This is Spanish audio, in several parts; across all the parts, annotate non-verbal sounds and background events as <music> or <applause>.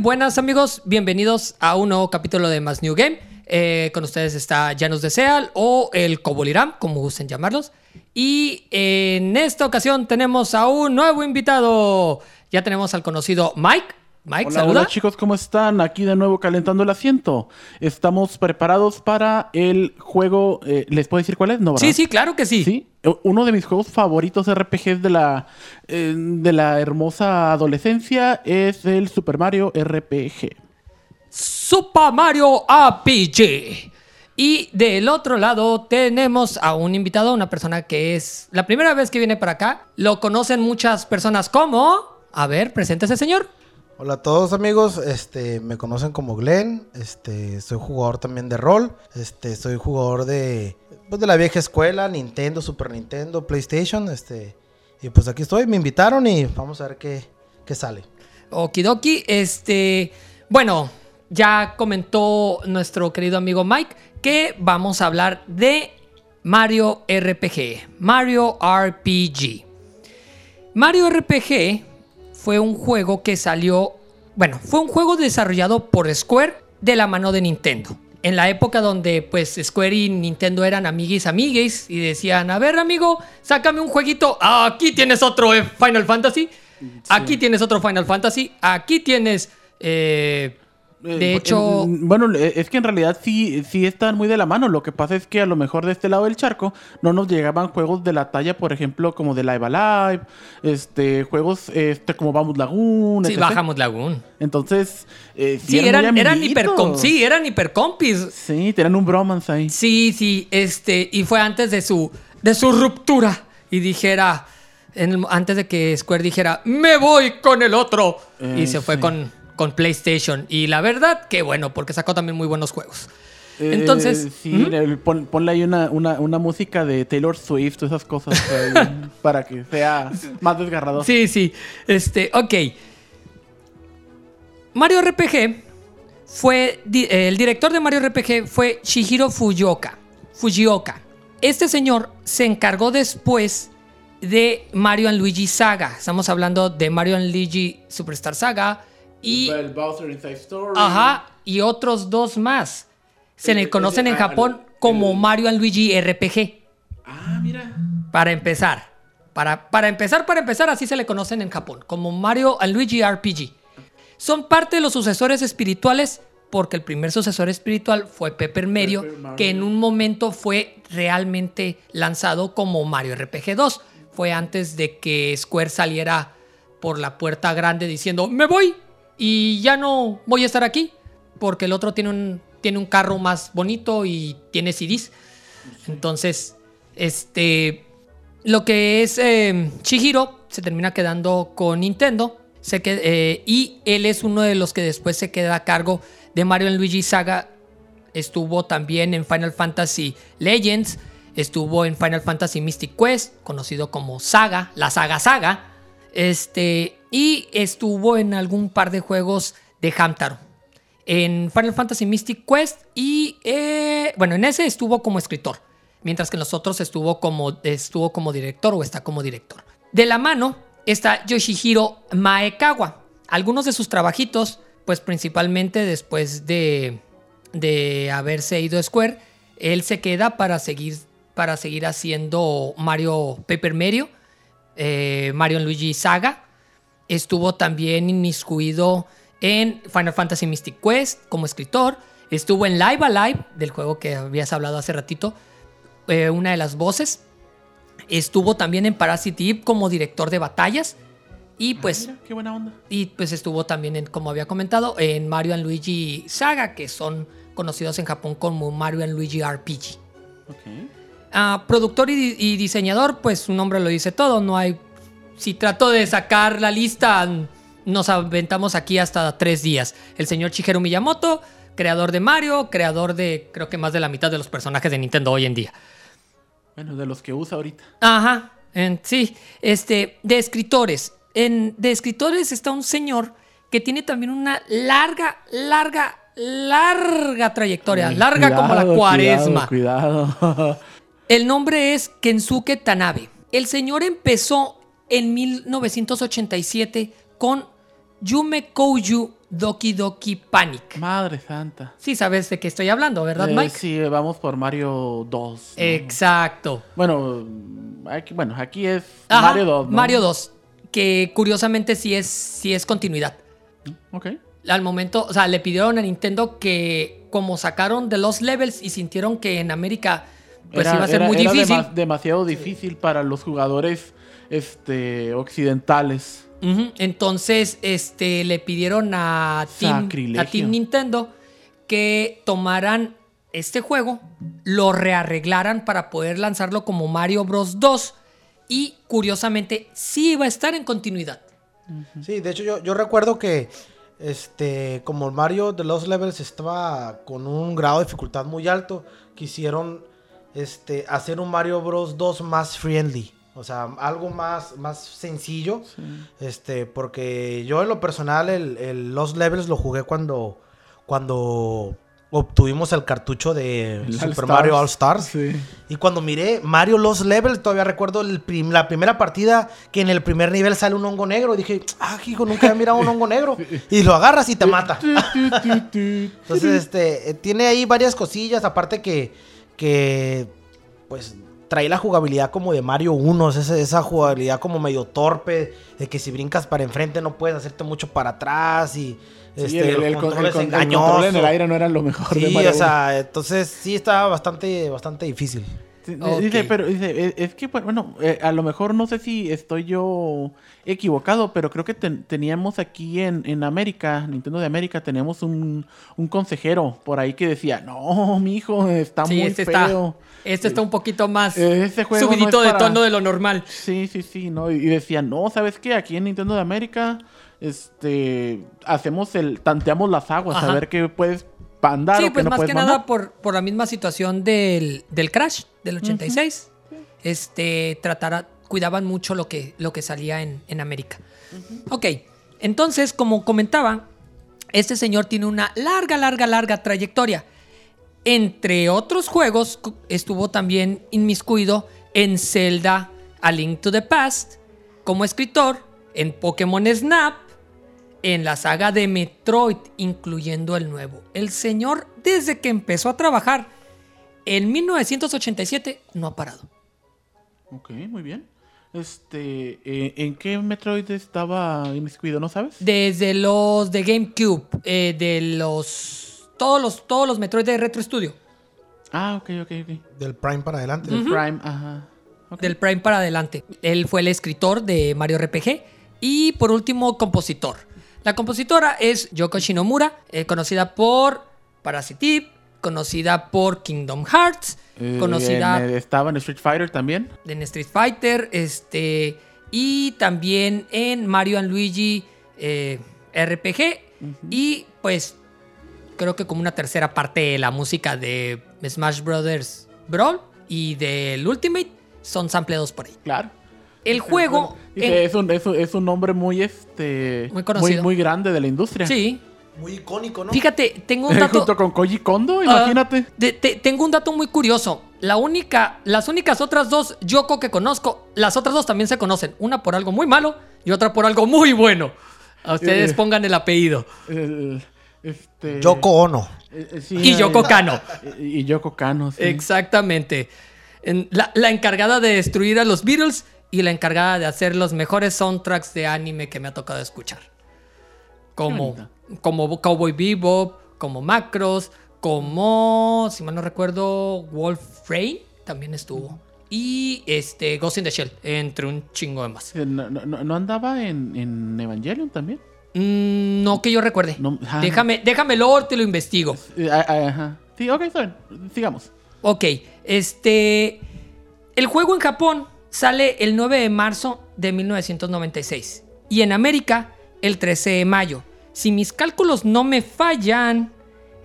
buenas amigos, bienvenidos a un nuevo capítulo de Más New Game. Eh, con ustedes está Janus de Seal o el Coboliram, como gusten llamarlos. Y en esta ocasión tenemos a un nuevo invitado. Ya tenemos al conocido Mike. Mike, Hola, hola chicos, ¿cómo están? Aquí de nuevo calentando el asiento. Estamos preparados para el juego. eh, ¿Les puedo decir cuál es? No, ¿verdad? Sí, sí, claro que sí. Sí, eh, uno de mis juegos favoritos RPGs de la, eh, de la hermosa adolescencia es el Super Mario RPG. Super Mario RPG. Y del otro lado tenemos a un invitado, una persona que es la primera vez que viene para acá. Lo conocen muchas personas como... A ver, preséntese, señor. Hola a todos amigos, este, me conocen como Glenn, este, soy jugador también de rol, este, soy jugador de, pues, de la vieja escuela, Nintendo, Super Nintendo, PlayStation, este, y pues aquí estoy, me invitaron y vamos a ver qué, qué sale. Okidoki, este... Bueno, ya comentó nuestro querido amigo Mike que vamos a hablar de Mario RPG. Mario RPG. Mario RPG fue un juego que salió, bueno, fue un juego desarrollado por Square de la mano de Nintendo. En la época donde pues Square y Nintendo eran amiguis amigues y decían, a ver amigo, sácame un jueguito, aquí tienes otro eh, Final Fantasy, aquí tienes otro Final Fantasy, aquí tienes... eh, Eh, de bu- hecho, en- bueno, eh, es que en realidad sí, sí están muy de la mano. Lo que pasa es que a lo mejor de este lado del charco no nos llegaban juegos de la talla, por ejemplo, como de Live Alive, este, juegos este, como Vamos Lagoon, sí, etc. bajamos Lagoon. Entonces, eh, sí, Sí, eran, eran, hipercom- sí, eran hipercompis. Sí, tenían un bromance ahí. Sí, sí, este, y fue antes de su, de su ruptura. Y dijera, en el- antes de que Square dijera, me voy con el otro. y Eh, se fue sí. con, con PlayStation. Y la verdad, que bueno, porque sacó también muy buenos juegos. Eh, Entonces, sí, ponle ahí una, una, una música de Taylor Swift, esas cosas, <laughs> ahí, para que sea más desgarrador. Sí, sí. Este, ok. Mario RPG fue. eh, el director de Mario RPG fue Shihiro Fujioka. Fujioka. Este señor se encargó después de Mario and Luigi Saga. Estamos hablando de Mario and Luigi Superstar Saga y. El Bowser Inside Story. Ajá. Y otros dos más. Se le conocen en ah, Japón como Mario and Luigi RPG. Ah, mira. Para empezar. Para, para empezar, para empezar, así se le conocen en Japón, como Mario and Luigi RPG. Son parte de los sucesores espirituales porque el primer sucesor espiritual fue Pepper Mario. que en un momento fue realmente lanzado como Mario RPG 2. Fue antes de que Square saliera por la puerta grande diciendo, me voy y ya no voy a estar aquí porque el otro tiene un, tiene un carro más bonito y tiene CDs. Entonces, este, lo que es eh, Chihiro se termina quedando con Nintendo. Se que- eh, y él es uno de los que después se queda a cargo de Mario Luigi Saga. Estuvo también en Final Fantasy Legends. Estuvo en Final Fantasy Mystic Quest, conocido como Saga, la saga Saga. Este, y estuvo en algún par de juegos de Hamtaro. En Final Fantasy Mystic Quest y, eh, bueno, en ese estuvo como escritor. Mientras que en los otros estuvo como, estuvo como director o está como director. De la mano está Yoshihiro Maekawa. Algunos de sus trabajitos, pues principalmente después de, de haberse ido a Square, él se queda para seguir, para seguir haciendo Mario Paper Mario, eh, Mario Luigi Saga. Estuvo también inmiscuido en Final Fantasy Mystic Quest como escritor. Estuvo en Live Alive, del juego que habías hablado hace ratito, eh, una de las voces. Estuvo también en Parasite Eve como director de batallas. Y pues Ah, Mira, qué buena onda. y pues estuvo también, en, como había comentado, en Mario and Luigi Saga, que son conocidos en Japón como Mario and Luigi RPG. Ah, productor y, y diseñador, pues su nombre lo dice todo. No hay. Si trato de sacar la lista, nos aventamos aquí hasta tres días. El señor Shigeru Miyamoto, creador de Mario, creador de creo que más de la mitad de los personajes de Nintendo hoy en día. Bueno, de los que usa ahorita. Ajá, en- sí. Este, de escritores. En, de escritores está un señor que tiene también una larga, larga, larga trayectoria. larga como la cuaresma. Cuidado, cuidado. <laughs> El nombre es Kensuke Tanabe. El señor empezó en 1987 con Yume Kouju Doki Doki Panic. Madre santa. Sí sabes de qué estoy hablando, ¿verdad, Eh, Mike? Sí, vamos por Mario 2. ¿no? Exacto. Bueno, aquí, bueno, aquí es Ajá, Mario 2. ¿no? Mario 2, que curiosamente sí es, sí es continuidad. Ok. Al momento, o sea, le pidieron a Nintendo que como sacaron de los levels y sintieron que en América pues Era- iba a ser era- muy era difícil. dema- demasiado difícil para los jugadores este, occidentales. Entonces, este, le pidieron a Team, Sacrilegio. a Team Nintendo que tomaran este juego, lo rearreglaran para poder lanzarlo como Mario Bros. 2 y curiosamente sí iba a estar en continuidad. Sí, de hecho yo, yo recuerdo que este como el Mario de los Levels estaba con un grado de dificultad muy alto, quisieron este hacer un Mario Bros 2 más friendly, o sea, algo más más sencillo, este porque yo en lo personal el, el Lost Levels lo jugué cuando cuando obtuvimos el cartucho de El Super. Mario All Stars. Sí. Y cuando miré Mario Lost Level, todavía recuerdo el prim- la primera partida que en el primer nivel sale un hongo negro. Y dije, ah, hijo, nunca había mirado un hongo negro. <laughs> Y lo agarras y te mata. Entonces, este, eh, tiene ahí varias cosillas. Aparte que, que pues, trae la jugabilidad como de Mario 1. Esa, esa jugabilidad como medio torpe. De que si brincas para enfrente no puedes hacerte mucho para atrás. Y Sí, este, el, el el con- control el el en el aire no era lo mejor de Mario o sea, entonces sí estaba bastante, bastante difícil. Dice, pero dice, es, es que, bueno, eh, a lo mejor no sé si estoy yo equivocado, pero creo que ten- teníamos aquí en, en América, Nintendo de América, teníamos un, un consejero por ahí que decía, no, mi hijo está Sí, muy este feo. está, este está un poquito más Eh, no subidito es de tono de lo normal. Sí, sí, sí, ¿no? Y y decía, no, ¿sabes qué? Aquí en Nintendo de América, este, hacemos el, tanteamos las aguas, Ajá. a ver qué puedes Sí, pues no más puedes que mandar. nada por, por la misma situación del, del Crash del 86. Este, tratara, cuidaban mucho lo que, lo que salía en, en América. Ok, entonces, como comentaba, este señor tiene una larga, larga, larga trayectoria. Entre otros juegos, estuvo también inmiscuido en Zelda A Link to the Past, como escritor, en Pokémon Snap, en la saga de Metroid, incluyendo el nuevo. El señor, desde que empezó a trabajar en 1987, no ha parado. Ok, muy bien. Este, eh, ¿en qué Metroid estaba inmiscuido, no sabes? Desde los de GameCube, eh, de los todos los todos los Metroid de Retro Studio, Ah, ok, ok, ok. Del Prime para adelante. El Prime, ajá. Del Prime para adelante. Él fue el escritor de Mario RPG y por último compositor. La compositora es Yoko Shinomura, eh, conocida por Parasite Eve, conocida por Kingdom Hearts, Eh, conocida en, estaba en Street Fighter también. en Street Fighter, este, y también en Mario and Luigi eh, RPG. Y pues creo que como una tercera parte de la música de Smash Brothers Brawl y del Ultimate son sampleados por ahí. Claro. El juego... Dice, en- es, un, es, un, es un nombre muy, este, Muy conocido. muy, muy grande de la industria. sí. Muy icónico, ¿no? Fíjate, tengo un <laughs> dato... Junto con Koji Kondo, Ah, imagínate. de- te- tengo un dato muy curioso. La única, las únicas otras dos Yoko que conozco, las otras dos también se conocen. Una por algo muy malo y otra por algo muy bueno. A ustedes Eh. pongan el apellido. El, este, Yoko Ono. eh, eh, sí, Y eh, Yoko Kano. <laughs> Y, y Yoko Kano, sí. Exactamente. En- La, la encargada de destruir a los Beatles y la encargada de hacer los mejores soundtracks de anime que me ha tocado escuchar. Como, como Cowboy Bebop, como Macros, como, si mal no recuerdo, Wolf Rain también estuvo. Y este Ghost in the Shell, entre un chingo de más. Eh, No, no- no- ¿no andaba en, en Evangelion también? Mm, no que yo recuerde. No, ah. déjame, déjame luego te lo investigo. Eh, ah, ah, ajá. Sí, ok, está bien. Sigamos. Ok, este. El juego en Japón sale el 9 de marzo de 1996 y en América el 13 de mayo. Si mis cálculos no me fallan,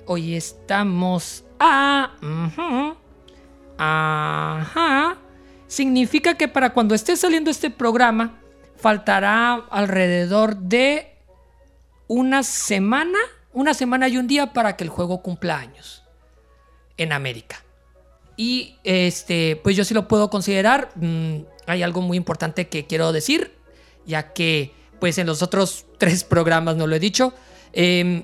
hoy estamos a. Ajá. Significa que para cuando esté saliendo este programa, faltará alrededor de una semana, una semana y un día para que el juego cumpla años en América. Y este, pues yo sí lo puedo considerar. Mm, hay algo muy importante que quiero decir, ya que pues en los otros <laughs> tres programas no lo he dicho. Eh,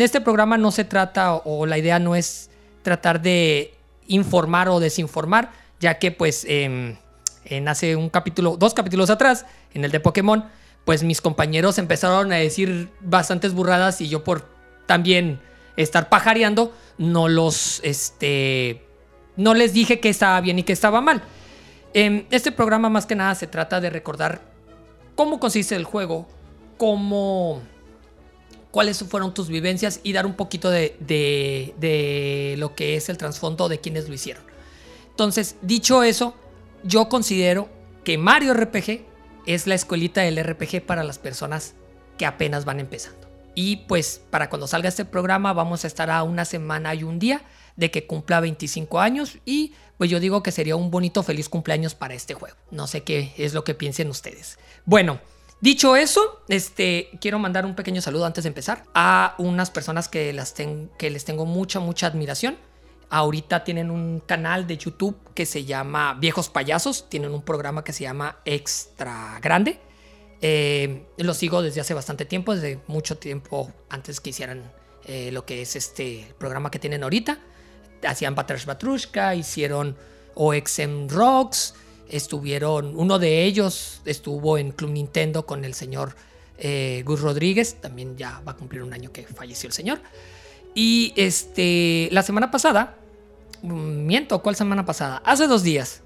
este programa no se trata o la idea no es tratar de informar o desinformar, ya que pues em, en hace un capítulo, dos capítulos atrás, en el de Pokémon, pues mis compañeros empezaron a decir bastantes burradas y yo por también estar pajareando, no los, este, no les dije que estaba bien y que estaba mal. En este programa más que nada se trata de recordar cómo consiste el juego, cómo cuáles fueron tus vivencias y dar un poquito de, de, lo que es el trasfondo de quienes lo hicieron. Entonces, dicho eso, yo considero que Mario RPG es la escuelita del RPG para las personas que apenas van empezando. Y pues para cuando salga este programa vamos a estar a una semana y un día de que cumpla 25 años y pues yo digo que sería un bonito feliz cumpleaños para este juego. No sé qué es lo que piensen ustedes. Bueno, Dicho eso, este, quiero mandar un pequeño saludo antes de empezar a unas personas que, las que les tengo mucha, mucha admiración. Ahorita tienen un canal de YouTube que se llama Viejos Payasos. Tienen un programa que se llama Extra Grande. Eh, lo sigo desde hace bastante tiempo, desde mucho tiempo antes que hicieran eh, lo que es este programa que tienen ahorita. Hacían Batrash Batrushka, hicieron OXM Rocks estuvieron, uno de ellos estuvo en Club Nintendo con el señor eh, Gus Rodríguez, también ya va a cumplir un año que falleció el señor. Y este, la semana pasada, mm, miento, ¿cuál semana pasada? Hace dos días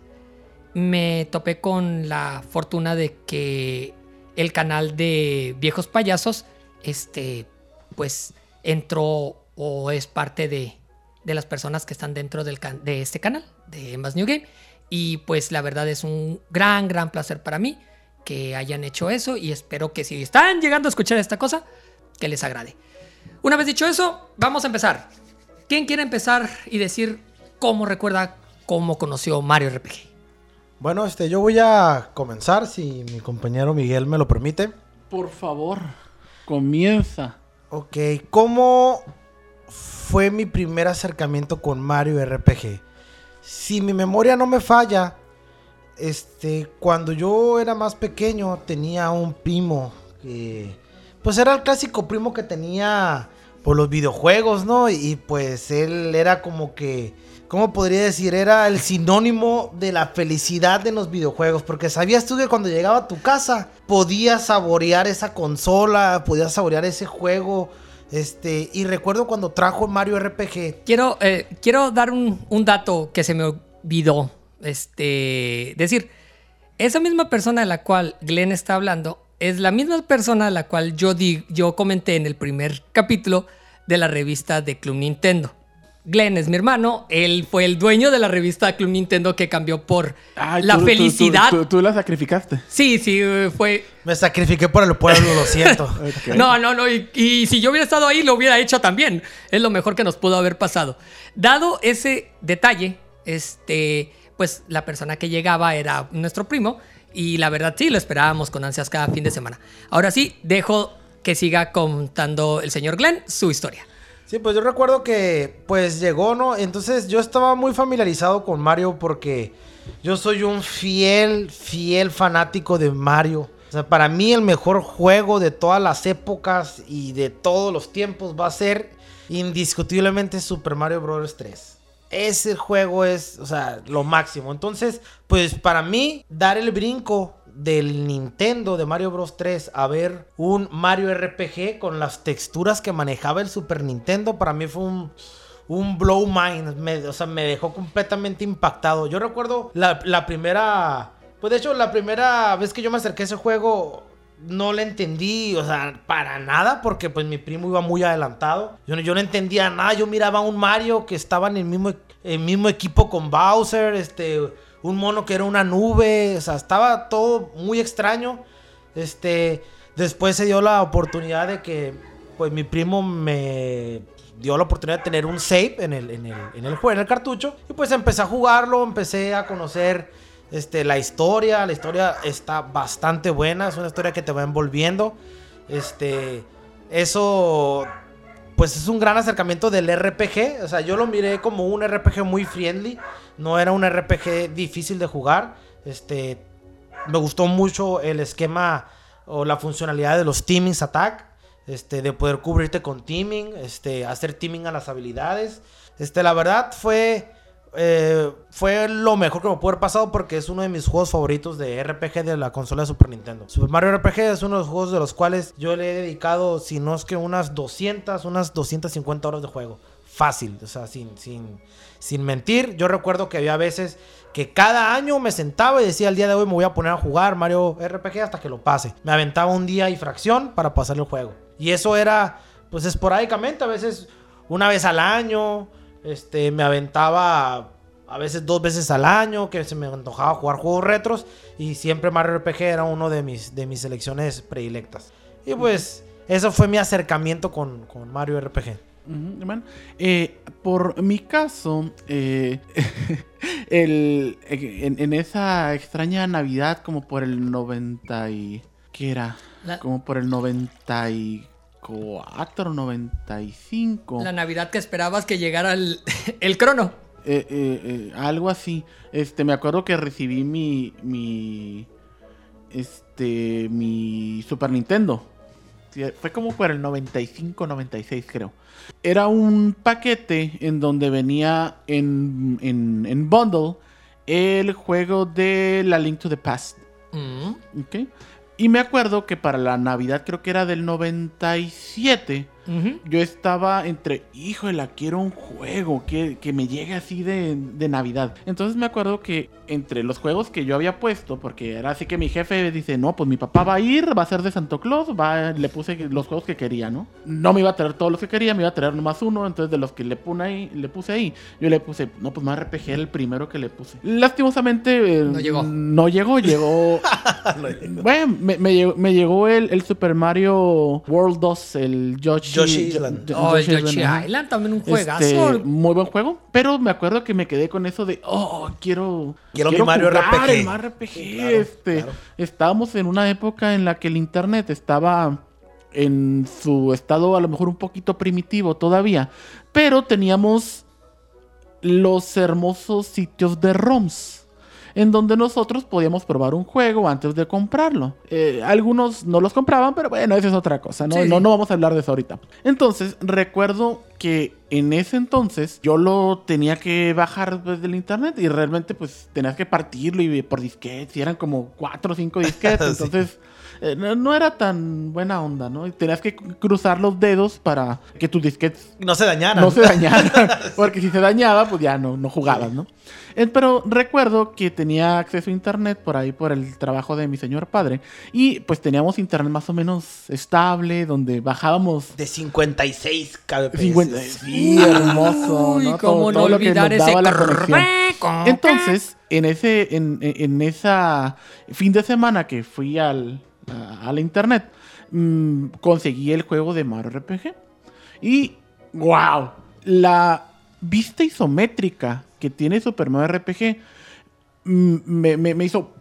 me topé con la fortuna de que el canal de Viejos Payasos, este, pues entró o es parte de, de las personas que están dentro del de este canal, de Emma's New Game. Y pues la verdad es un gran, gran placer para mí que hayan hecho eso y espero que si están llegando a escuchar esta cosa, que les agrade. Una vez dicho eso, vamos a empezar. ¿Quién quiere empezar y decir cómo recuerda cómo conoció Mario RPG? Bueno, este, yo voy a comenzar si mi compañero Miguel me lo permite. Por favor, comienza. Ok, ¿cómo fue mi primer acercamiento con Mario RPG? si mi memoria no me falla, este, cuando yo era más pequeño tenía un primo que, pues era el clásico primo que tenía por los videojuegos, ¿no? Y pues él era como que, ¿cómo podría decir? Era el sinónimo de la felicidad en los videojuegos, porque sabías tú que cuando llegaba a tu casa podías saborear esa consola, podías saborear ese juego este, y recuerdo cuando trajo Mario RPG. Quiero, eh, quiero dar un, dato que se me olvidó. Este, decir, esa misma persona de la cual Glenn está hablando es la misma persona a la cual yo, di, yo comenté en el primer capítulo de la revista de Club Nintendo. Glenn es mi hermano, él fue el dueño de la revista Club Nintendo que cambió por la felicidad. Tú, la sacrificaste. Sí, sí, fue. Me sacrifiqué por el pueblo, lo siento. <laughs> No, no, no, y, si yo hubiera estado ahí, lo hubiera hecho también. Es lo mejor que nos pudo haber pasado. Dado ese detalle, este, pues la persona que llegaba era nuestro primo, y la verdad sí, lo esperábamos con ansias cada fin de semana. Ahora sí, dejo que siga contando el señor Glenn su historia. Sí, pues yo recuerdo que pues llegó, ¿no? Entonces yo estaba muy familiarizado con Mario porque yo soy un fiel, fiel fanático de Mario. O sea, para mí el mejor juego de todas las épocas y de todos los tiempos va a ser indiscutiblemente Super Mario Bros. 3. Ese juego es, o sea, lo máximo. Entonces, pues para mí, dar el brinco del Nintendo de Mario Bros 3 a ver un Mario RPG con las texturas que manejaba el Super Nintendo, para mí fue un, un blow mind. Me, o sea, me dejó completamente impactado. Yo recuerdo la, la, primera. Pues de hecho, la primera vez que yo me acerqué a ese juego. No le entendí, o sea, para nada, porque pues mi primo iba muy adelantado. Yo, yo no entendía nada, yo miraba a un Mario que estaba en el mismo, el mismo equipo con Bowser, este, un mono que era una nube, o sea, estaba todo muy extraño. Este, después se dio la oportunidad de que, pues mi primo me dio la oportunidad de tener un save en el, en el, en el juego, en el cartucho, y pues empecé a jugarlo, empecé a conocer este, la historia, la historia está bastante buena, es una historia que te va envolviendo. Este, eso pues es un gran acercamiento del RPG. O sea, yo lo miré como un RPG muy friendly. No era un RPG difícil de jugar. Este, me gustó mucho el esquema o la funcionalidad de los teamings attack, este, de poder cubrirte con teaming, este, hacer teaming a las habilidades. Este, la verdad fue, eh, fue lo mejor que me pudo haber pasado porque es uno de mis juegos favoritos de RPG de la consola de Super Nintendo. Super Mario RPG es uno de los juegos de los cuales yo le he dedicado, si no es que unas 200, unas 250 horas de juego. Fácil, o sea, sin, sin, sin mentir. Yo recuerdo que había veces que cada año me sentaba y decía el día de hoy me voy a poner a jugar Mario RPG hasta que lo pase. Me aventaba un día y fracción para pasar el juego. Y eso era pues esporádicamente, a veces una vez al año, este, me aventaba a veces dos veces al año, que se me antojaba jugar juegos retros y siempre Mario RPG era uno de mis, de mis selecciones predilectas. Y pues eso fue mi acercamiento con, con Mario RPG. Hermano. Eh, por mi caso, eh, <laughs> el, en, en esa extraña Navidad, como por el 90 y... ¿Qué era? La- Como por el 94, 95. La Navidad que esperabas que llegara el, <laughs> el crono. Eh, eh, eh, algo así. Este, me acuerdo que recibí mi, mi, este, mi Super Nintendo. Fue como por el 95, 96 creo. Era un paquete en donde venía en, en, en bundle el juego de La Link to the Past. Mm. ¿ok? Y me acuerdo que para la Navidad creo que era del 97. Yo estaba entre, híjole, quiero un juego que, que me llegue así de, de Navidad. Entonces me acuerdo que entre los juegos que yo había puesto, porque era así que mi jefe dice, no, pues mi papá va a ir, va a ser de Santo Claus, va, le puse los juegos que quería, ¿no? No me iba a traer todos los que quería, me iba a traer nomás uno, entonces de los que le, puse ahí, le puse ahí, yo le puse, no, pues más RPG era el primero que le puse. Lastimosamente... eh, No llegó. No llegó, llegó... <laughs> Bueno, me, me llegó, me llegó el, el Super Mario World 2, el Yoshi, Yoshi Yo- Island. Oh, el Yoshi. Island también un Este, juegazo. muy buen juego, pero me acuerdo que me quedé con eso de, oh, quiero, Quiero mi Mario RPG. el Mario RPG. Sí, claro, este, claro. Estábamos en una época en la que el internet estaba en su estado a lo mejor un poquito primitivo todavía, pero teníamos los hermosos sitios de ROMs. En donde nosotros podíamos probar un juego antes de comprarlo. Eh, algunos no los compraban, pero bueno, esa es otra cosa. ¿no? Sí, no, no vamos a hablar de eso ahorita. Entonces, recuerdo que en ese entonces yo lo tenía que bajar desde el internet y realmente pues tenías que partirlo y por disquetes y eran como cuatro o cinco <laughs> disquetes. Sí. Entonces eh, no, no era tan buena onda, ¿no? Tenías que cruzar los dedos para que tus disquetes No se dañaran. no se dañaran. <laughs> <laughs> Porque si se dañaba, pues ya no, no jugabas, ¿no? Eh, pero recuerdo que tenía acceso a internet por ahí por el trabajo de mi señor padre. Y pues teníamos internet más o menos estable, donde bajábamos. De 56 kbps. 50. Sí, <laughs> hermoso. Uy, ¿no? cómo Todo- no todo lo que olvidar nos ese daba la conexión. Entonces, en ese, en, en esa fin de semana que fui al, a, a la internet, mm, conseguí el juego de Mario RPG. Y, wow, la vista isométrica que tiene Super Mario RPG mm, me, me- me hizo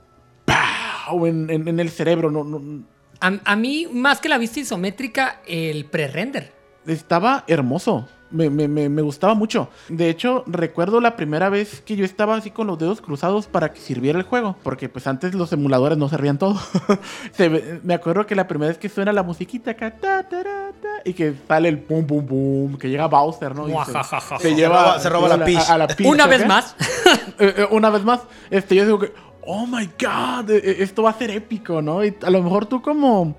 ¡pau! en, en- en el cerebro. No, no- A, a mí, más que la vista isométrica, el pre-render. estaba hermoso. Me, me- me- me gustaba mucho. De hecho, recuerdo la primera vez que yo estaba así con los dedos cruzados para que sirviera el juego. Porque pues antes los emuladores no servían todo. <laughs> Se me acuerdo que la primera vez que suena la musiquita acá, ta, tará, ta, y que sale el pum pum pum, que llega Bowser, ¿no? Y se- lleva, roba- se roba la a la Peach, Una vez más. <laughs> Eh, eh, una vez más, este, yo digo que, oh my god, eh, eh, esto va a ser épico, ¿no? Y a lo mejor tú como,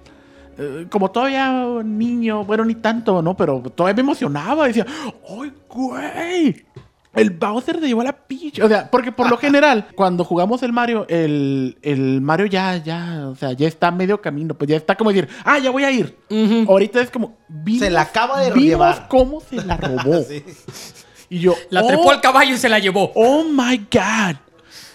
eh, como todavía niño, bueno, ni tanto, ¿no? Pero todavía me emocionaba, decía, ¡ay, güey! El Bowser se llevó a la Peach. O sea, porque por lo <laughs> general, cuando jugamos el Mario, el, el Mario ya, ya, o sea, ya está medio camino. Pues ya está como decir, ah, ya voy a ir. Ahorita es como, vimos, Se la acaba de vimos llevar. cómo se la robó. <laughs> Sí. Y yo, La "Oh, trepó al caballo y se la llevó. Oh my god.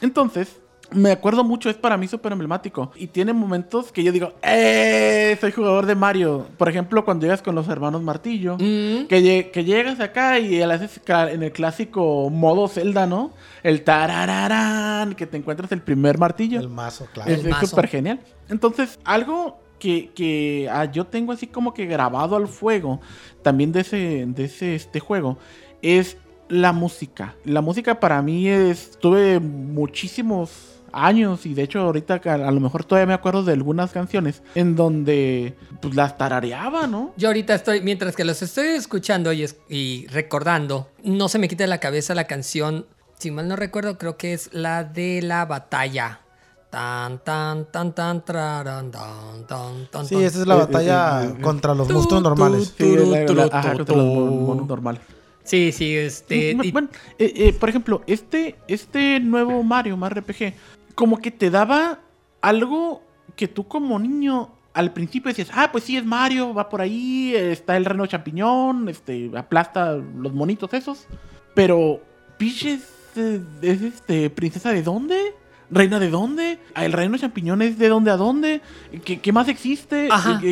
Entonces, me acuerdo mucho, es para mí súper emblemático. Y tiene momentos que yo digo, ¡eh! Soy jugador de Mario. Por ejemplo, cuando llegas con los hermanos Martillo. Mm. Que, lle- que llegas acá y haces en el clásico modo Zelda, ¿no? El tarararán, que te encuentras el primer martillo. El mazo, claro. Es súper genial. Entonces, algo que, que, ah, yo tengo así como que grabado al fuego, también de ese, de ese este juego, es la música. La música para mí es, tuve muchísimos años y de hecho ahorita a, a lo mejor todavía me acuerdo de algunas canciones en donde pues las tarareaba, ¿no? Yo ahorita estoy, mientras que los estoy escuchando y, es- y recordando, no se me quita de la cabeza la canción, si mal no recuerdo, creo que es la de la batalla. Tan, tan, tan, tan, traran, tan, tan, tan, Sí, esa es la Eh, batalla eh, eh, contra los monstruos normales. Sí, contra los mon- turu. monos normales. Sí, sí, este. Y- bueno, eh, eh, por ejemplo, este, este nuevo Mario, Mario RPG, como que te daba algo que tú como niño al principio decías, ah, pues sí es Mario, va por ahí, está el reno champiñón, este, aplasta los monitos esos. Pero, Peach eh, es este, princesa de dónde? ¿Reina de dónde? Ah, ¿El reino champiñón es de dónde a dónde? ¿Qué, qué más existe?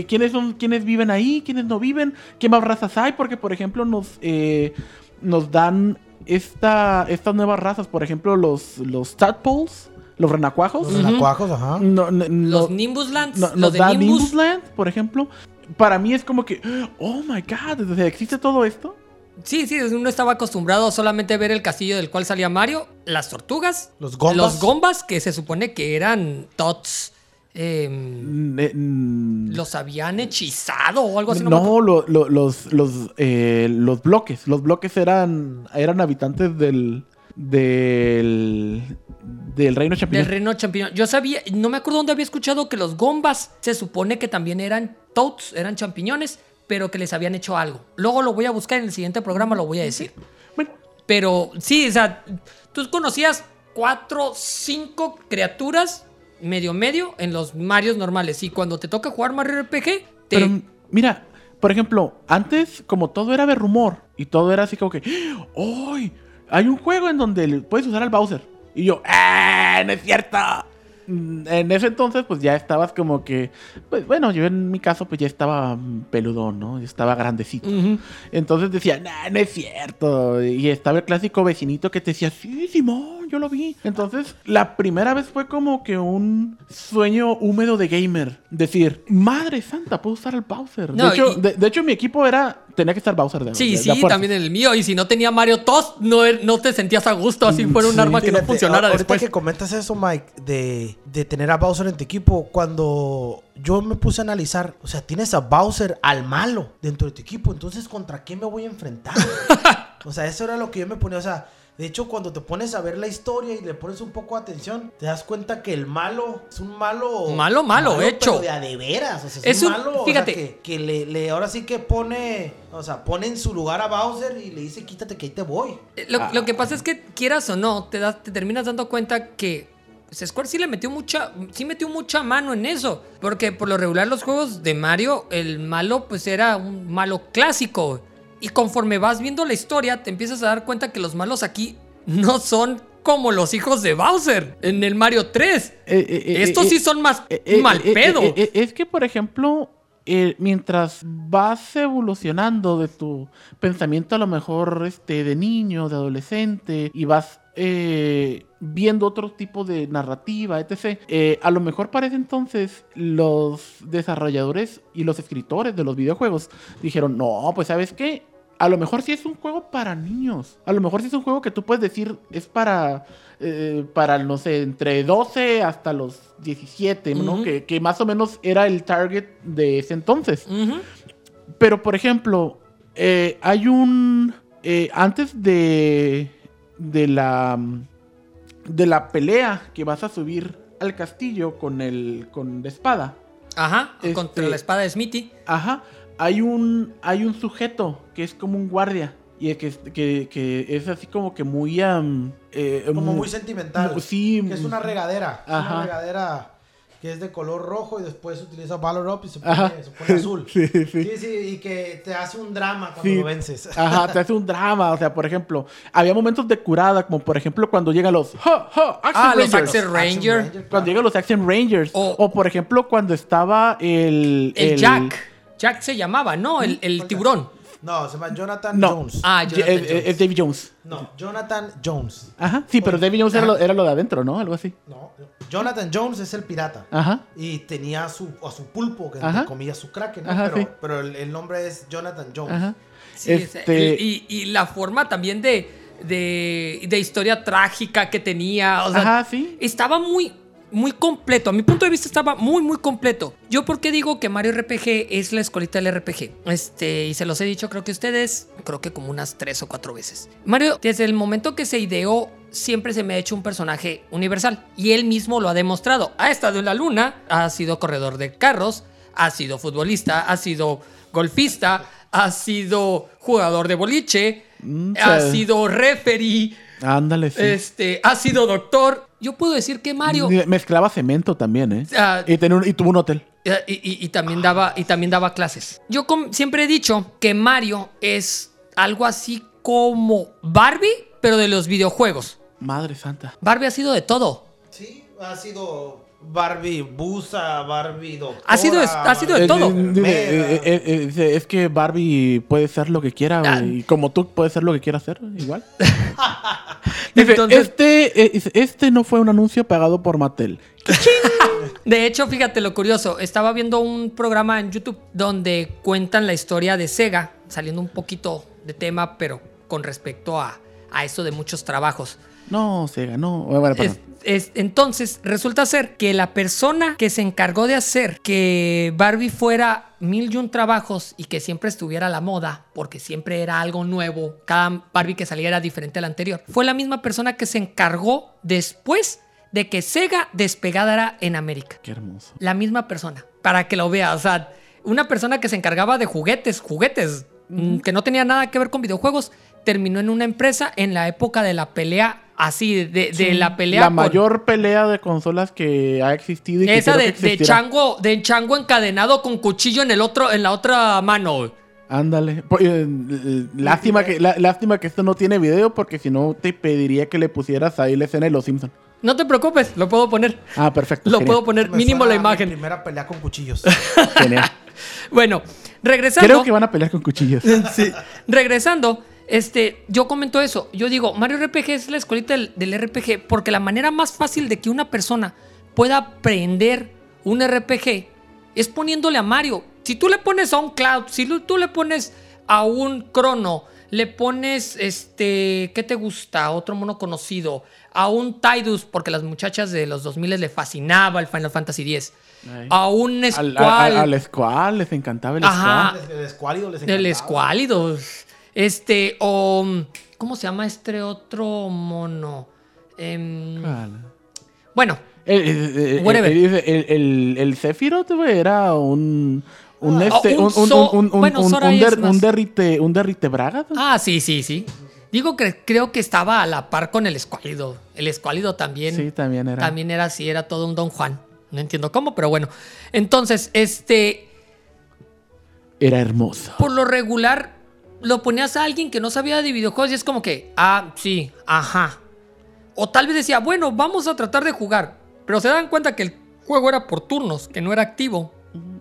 ¿Quiénes son, quiénes viven ahí? ¿Quiénes no viven? ¿Qué más razas hay? Porque, por ejemplo, nos, eh, nos dan esta, estas nuevas razas. Por ejemplo, los, los tadpoles, los renacuajos. Los renacuajos, ajá. No, no, los no- Nimbuslands, no- los de da Nimbus. Nimbusland, por ejemplo. Para mí es como que, oh my god, o sea, ¿existe todo esto? Sí, sí, uno estaba acostumbrado solamente a ver el castillo del cual salía Mario, las tortugas, Los gombas. los gombas, que se supone que eran tots. eh, Mm, los habían hechizado o algo así. no, lo- lo- los, los, eh, los bloques. Los bloques eran, eran habitantes del, del, del reino Del champiñón. reino champiñón. Yo sabía, no me acuerdo dónde había escuchado que los gombas se supone que también eran toads, eran champiñones, pero que les habían hecho algo. Luego lo voy a buscar en el siguiente programa, lo voy a decir. Bueno, Pero sí, o sea, tú conocías cuatro, cinco criaturas medio medio en los Marios normales. Y cuando te toca jugar Mario RPG, te... Pero mira, por ejemplo, antes como todo era de rumor y todo era así como que, ¡ay! Hay un juego en donde puedes usar al Bowser. Y yo, ¡ah! ¡No es cierto! Mm, En ese entonces, pues ya estabas como que, pues bueno, yo en mi caso, pues ya estaba peludón, ¿no? Yo estaba grandecito. Entonces decía, nah, no es cierto. Y estaba el clásico vecinito que te decía, sí, Simón, yo lo vi. Entonces, la primera vez fue como que un sueño húmedo de gamer. Decir, madre santa, puedo usar al Bowser. No, de, hecho, y- de, de hecho, mi equipo era, tenía que estar Bowser de Sí, de- sí, también en el mío. Y si no tenía Mario Tos, no, er- no te sentías a gusto así fuera un sí, arma que no funcionara ahorita después. que comentas eso, Mike, de, de tener a Bowser en tu equipo, cuando yo me puse a analizar, o sea, tienes a Bowser al malo dentro de tu equipo, entonces ¿contra qué me voy a enfrentar? <laughs> o sea, eso era lo que yo me ponía, o sea, de hecho, cuando te pones a ver la historia y le pones un poco de atención, te das cuenta que el malo es un malo... Malo, malo, hecho. pero de a de veras, o sea, es, Es un malo, o sea, fíjate. que, que le, le- ahora sí que pone, o sea, pone en su lugar a Bowser y le dice, quítate que ahí te voy. Eh, Lo, lo que pasa es que quieras o no, te, das, te terminas dando cuenta que Square sí le metió mucha, sí metió mucha mano en eso. Porque por lo regular los juegos de Mario, el malo pues era un malo clásico. Y conforme vas viendo la historia, te empiezas a dar cuenta que los malos aquí no son como los hijos de Bowser en el Mario 3. Eh, eh, eh, Estos eh, sí son más mal pedo. es que, por ejemplo, mientras vas evolucionando de tu pensamiento a lo mejor este, de niño, de adolescente, y vas eh, viendo otro tipo de narrativa, etc., eh, a lo mejor para ese entonces los desarrolladores y los escritores de los videojuegos dijeron, no, pues sabes qué, a lo mejor sí es un juego para niños. A lo mejor sí es un juego que tú puedes decir es para, eh, para no sé, entre 12 hasta los 17, ¿no? Que, que más o menos era el target de ese entonces. Pero, por ejemplo, eh, hay un... eh, antes de, de la... De la pelea que vas a subir al castillo con el con la espada. Ajá, Este- contra la espada de Smithy. Ajá. Hay un, hay un sujeto que es como un guardia. Y que, que, que es así como que muy... eh, Como mu- muy sentimental. sí. Que es una regadera. Ajá. una regadera que es de color rojo y después utiliza Valor Up y se pone, se pone azul. <laughs> Sí, sí. Sí, sí, y que te hace un drama cuando Sí. lo vences. <laughs> Ajá, te hace un drama. O sea, por ejemplo, había momentos de curada, como por ejemplo cuando llegan los... ¡Ja, ja! Action Ah, los Rangers. Action Ranger. claro. Cuando llegan los Action Rangers. O- O, por ejemplo, cuando estaba el... El, Jack. Jack se llamaba, ¿no? El, el ¿Cuál tiburón. No, se llama Jonathan No. Jones. Ah, Jonathan es, es- Jones. es David Jones. No, Jonathan Jones. Ajá. Sí, pero David Jones era lo, era lo de adentro, ¿no? Algo así. No, Jonathan Jones es el pirata. Ajá. Y tenía a su, a su pulpo, que Ajá. entre comillas su kraken, ¿no? Ajá, pero sí. pero el, el nombre es Jonathan Jones. Ajá. Sí, Este- y, y la forma también de, de, de historia trágica que tenía. O sea, Ajá, sí. estaba muy, muy completo. A mi punto de vista estaba muy, muy completo. Yo por qué digo que Mario RPG es la escolita del RPG. Este, y se los he dicho creo que ustedes, creo que como unas tres o cuatro veces. Mario, desde el momento que se ideó, siempre se me ha hecho un personaje universal. Y él mismo lo ha demostrado. Ha estado en la luna, ha sido corredor de carros, ha sido futbolista, ha sido golfista, ha sido jugador de boliche, Mm, ha sido referee, Ándale, sí. este, ha sido doctor. Yo puedo decir que Mario Mezclaba cemento también, ¿eh? Ah. y, tenía un- y tuvo un hotel. eh, y, y- y también daba y también daba clases. Yo com- siempre he dicho que Mario es algo así como Barbie, pero de los videojuegos. Madre santa. Barbie ha sido de todo. Sí, ha sido Barbie Busa, Barbie Doctora. Ha sido- ha sido de Eh, todo. eh, eh, eh, es que Barbie puede ser lo que quiera, Ah. y como tú puedes ser lo que quieras hacer, igual. <laughs> Dice, Entonces- este, este no fue un anuncio pagado por Mattel. <laughs> De hecho, fíjate lo curioso. Estaba viendo un programa en YouTube donde cuentan la historia de Sega, saliendo un poquito de tema, pero con respecto a, a eso de muchos trabajos. No, Sega, no. Bueno, bueno, perdón. Es- es- entonces, resulta ser que la persona que se encargó de hacer que Barbie fuera mil y un trabajos y que siempre estuviera a la moda, porque siempre era algo nuevo, cada Barbie que salía era diferente a la anterior, fue la misma persona que se encargó después de que Sega despegara en América. Qué hermoso. La misma persona, para que lo vea. O sea, una persona que se encargaba de juguetes, juguetes, mm, que no tenía nada que ver con videojuegos, terminó en una empresa en la época de la pelea, así, de, de la pelea. La mayor pelea de consolas que ha existido y que Esa creo de, que de chango, de chango encadenado con cuchillo en el otro, en la otra mano. Ándale. Po- eh, lástima, que, lá- lástima que esto no tiene video porque si no te pediría que le pusieras ahí la escena de los Simpsons. No te preocupes, lo puedo poner. Ah, perfecto. Lo genial, puedo poner Me mínimo la mi imagen. primera pelea con cuchillos. <laughs> Genial. <laughs> Bueno, regresando. Creo que van a pelear con cuchillos. <laughs> Sí. Regresando, este, yo comento eso. Yo digo, Mario RPG es la escuelita del, del RPG porque la manera más fácil de que una persona pueda aprender un RPG es poniéndole a Mario. Si tú le pones a un Cloud, si tú le pones a un Crono, le pones, este, ¿qué te gusta? Otro mono conocido. A un Tidus, porque las muchachas de los 2000 le fascinaba el Final Fantasy X. A un Al, Squall. al, al Squall les encantaba el Ajá. Squall. El escuálido les El encantaba. Este, o. ¿Cómo se llama este otro mono? Em, bueno, El, el, el, Whatever. el, el, el- el Sephiroth, güey, era un. Un, Ah, este, un un, derrite, un derrite braga. ah, sí, sí, sí. Digo que creo que estaba a la par con el escuálido. El escuálido también. Sí, también era. También era así, era todo un Don Juan. No entiendo cómo, pero bueno. Entonces, este. Era hermoso. por lo regular lo ponías a alguien que no sabía de videojuegos y es como que, ah, sí, ajá. O tal vez decía, bueno, vamos a tratar de jugar. Pero se dan cuenta que el juego era por turnos, que no era activo,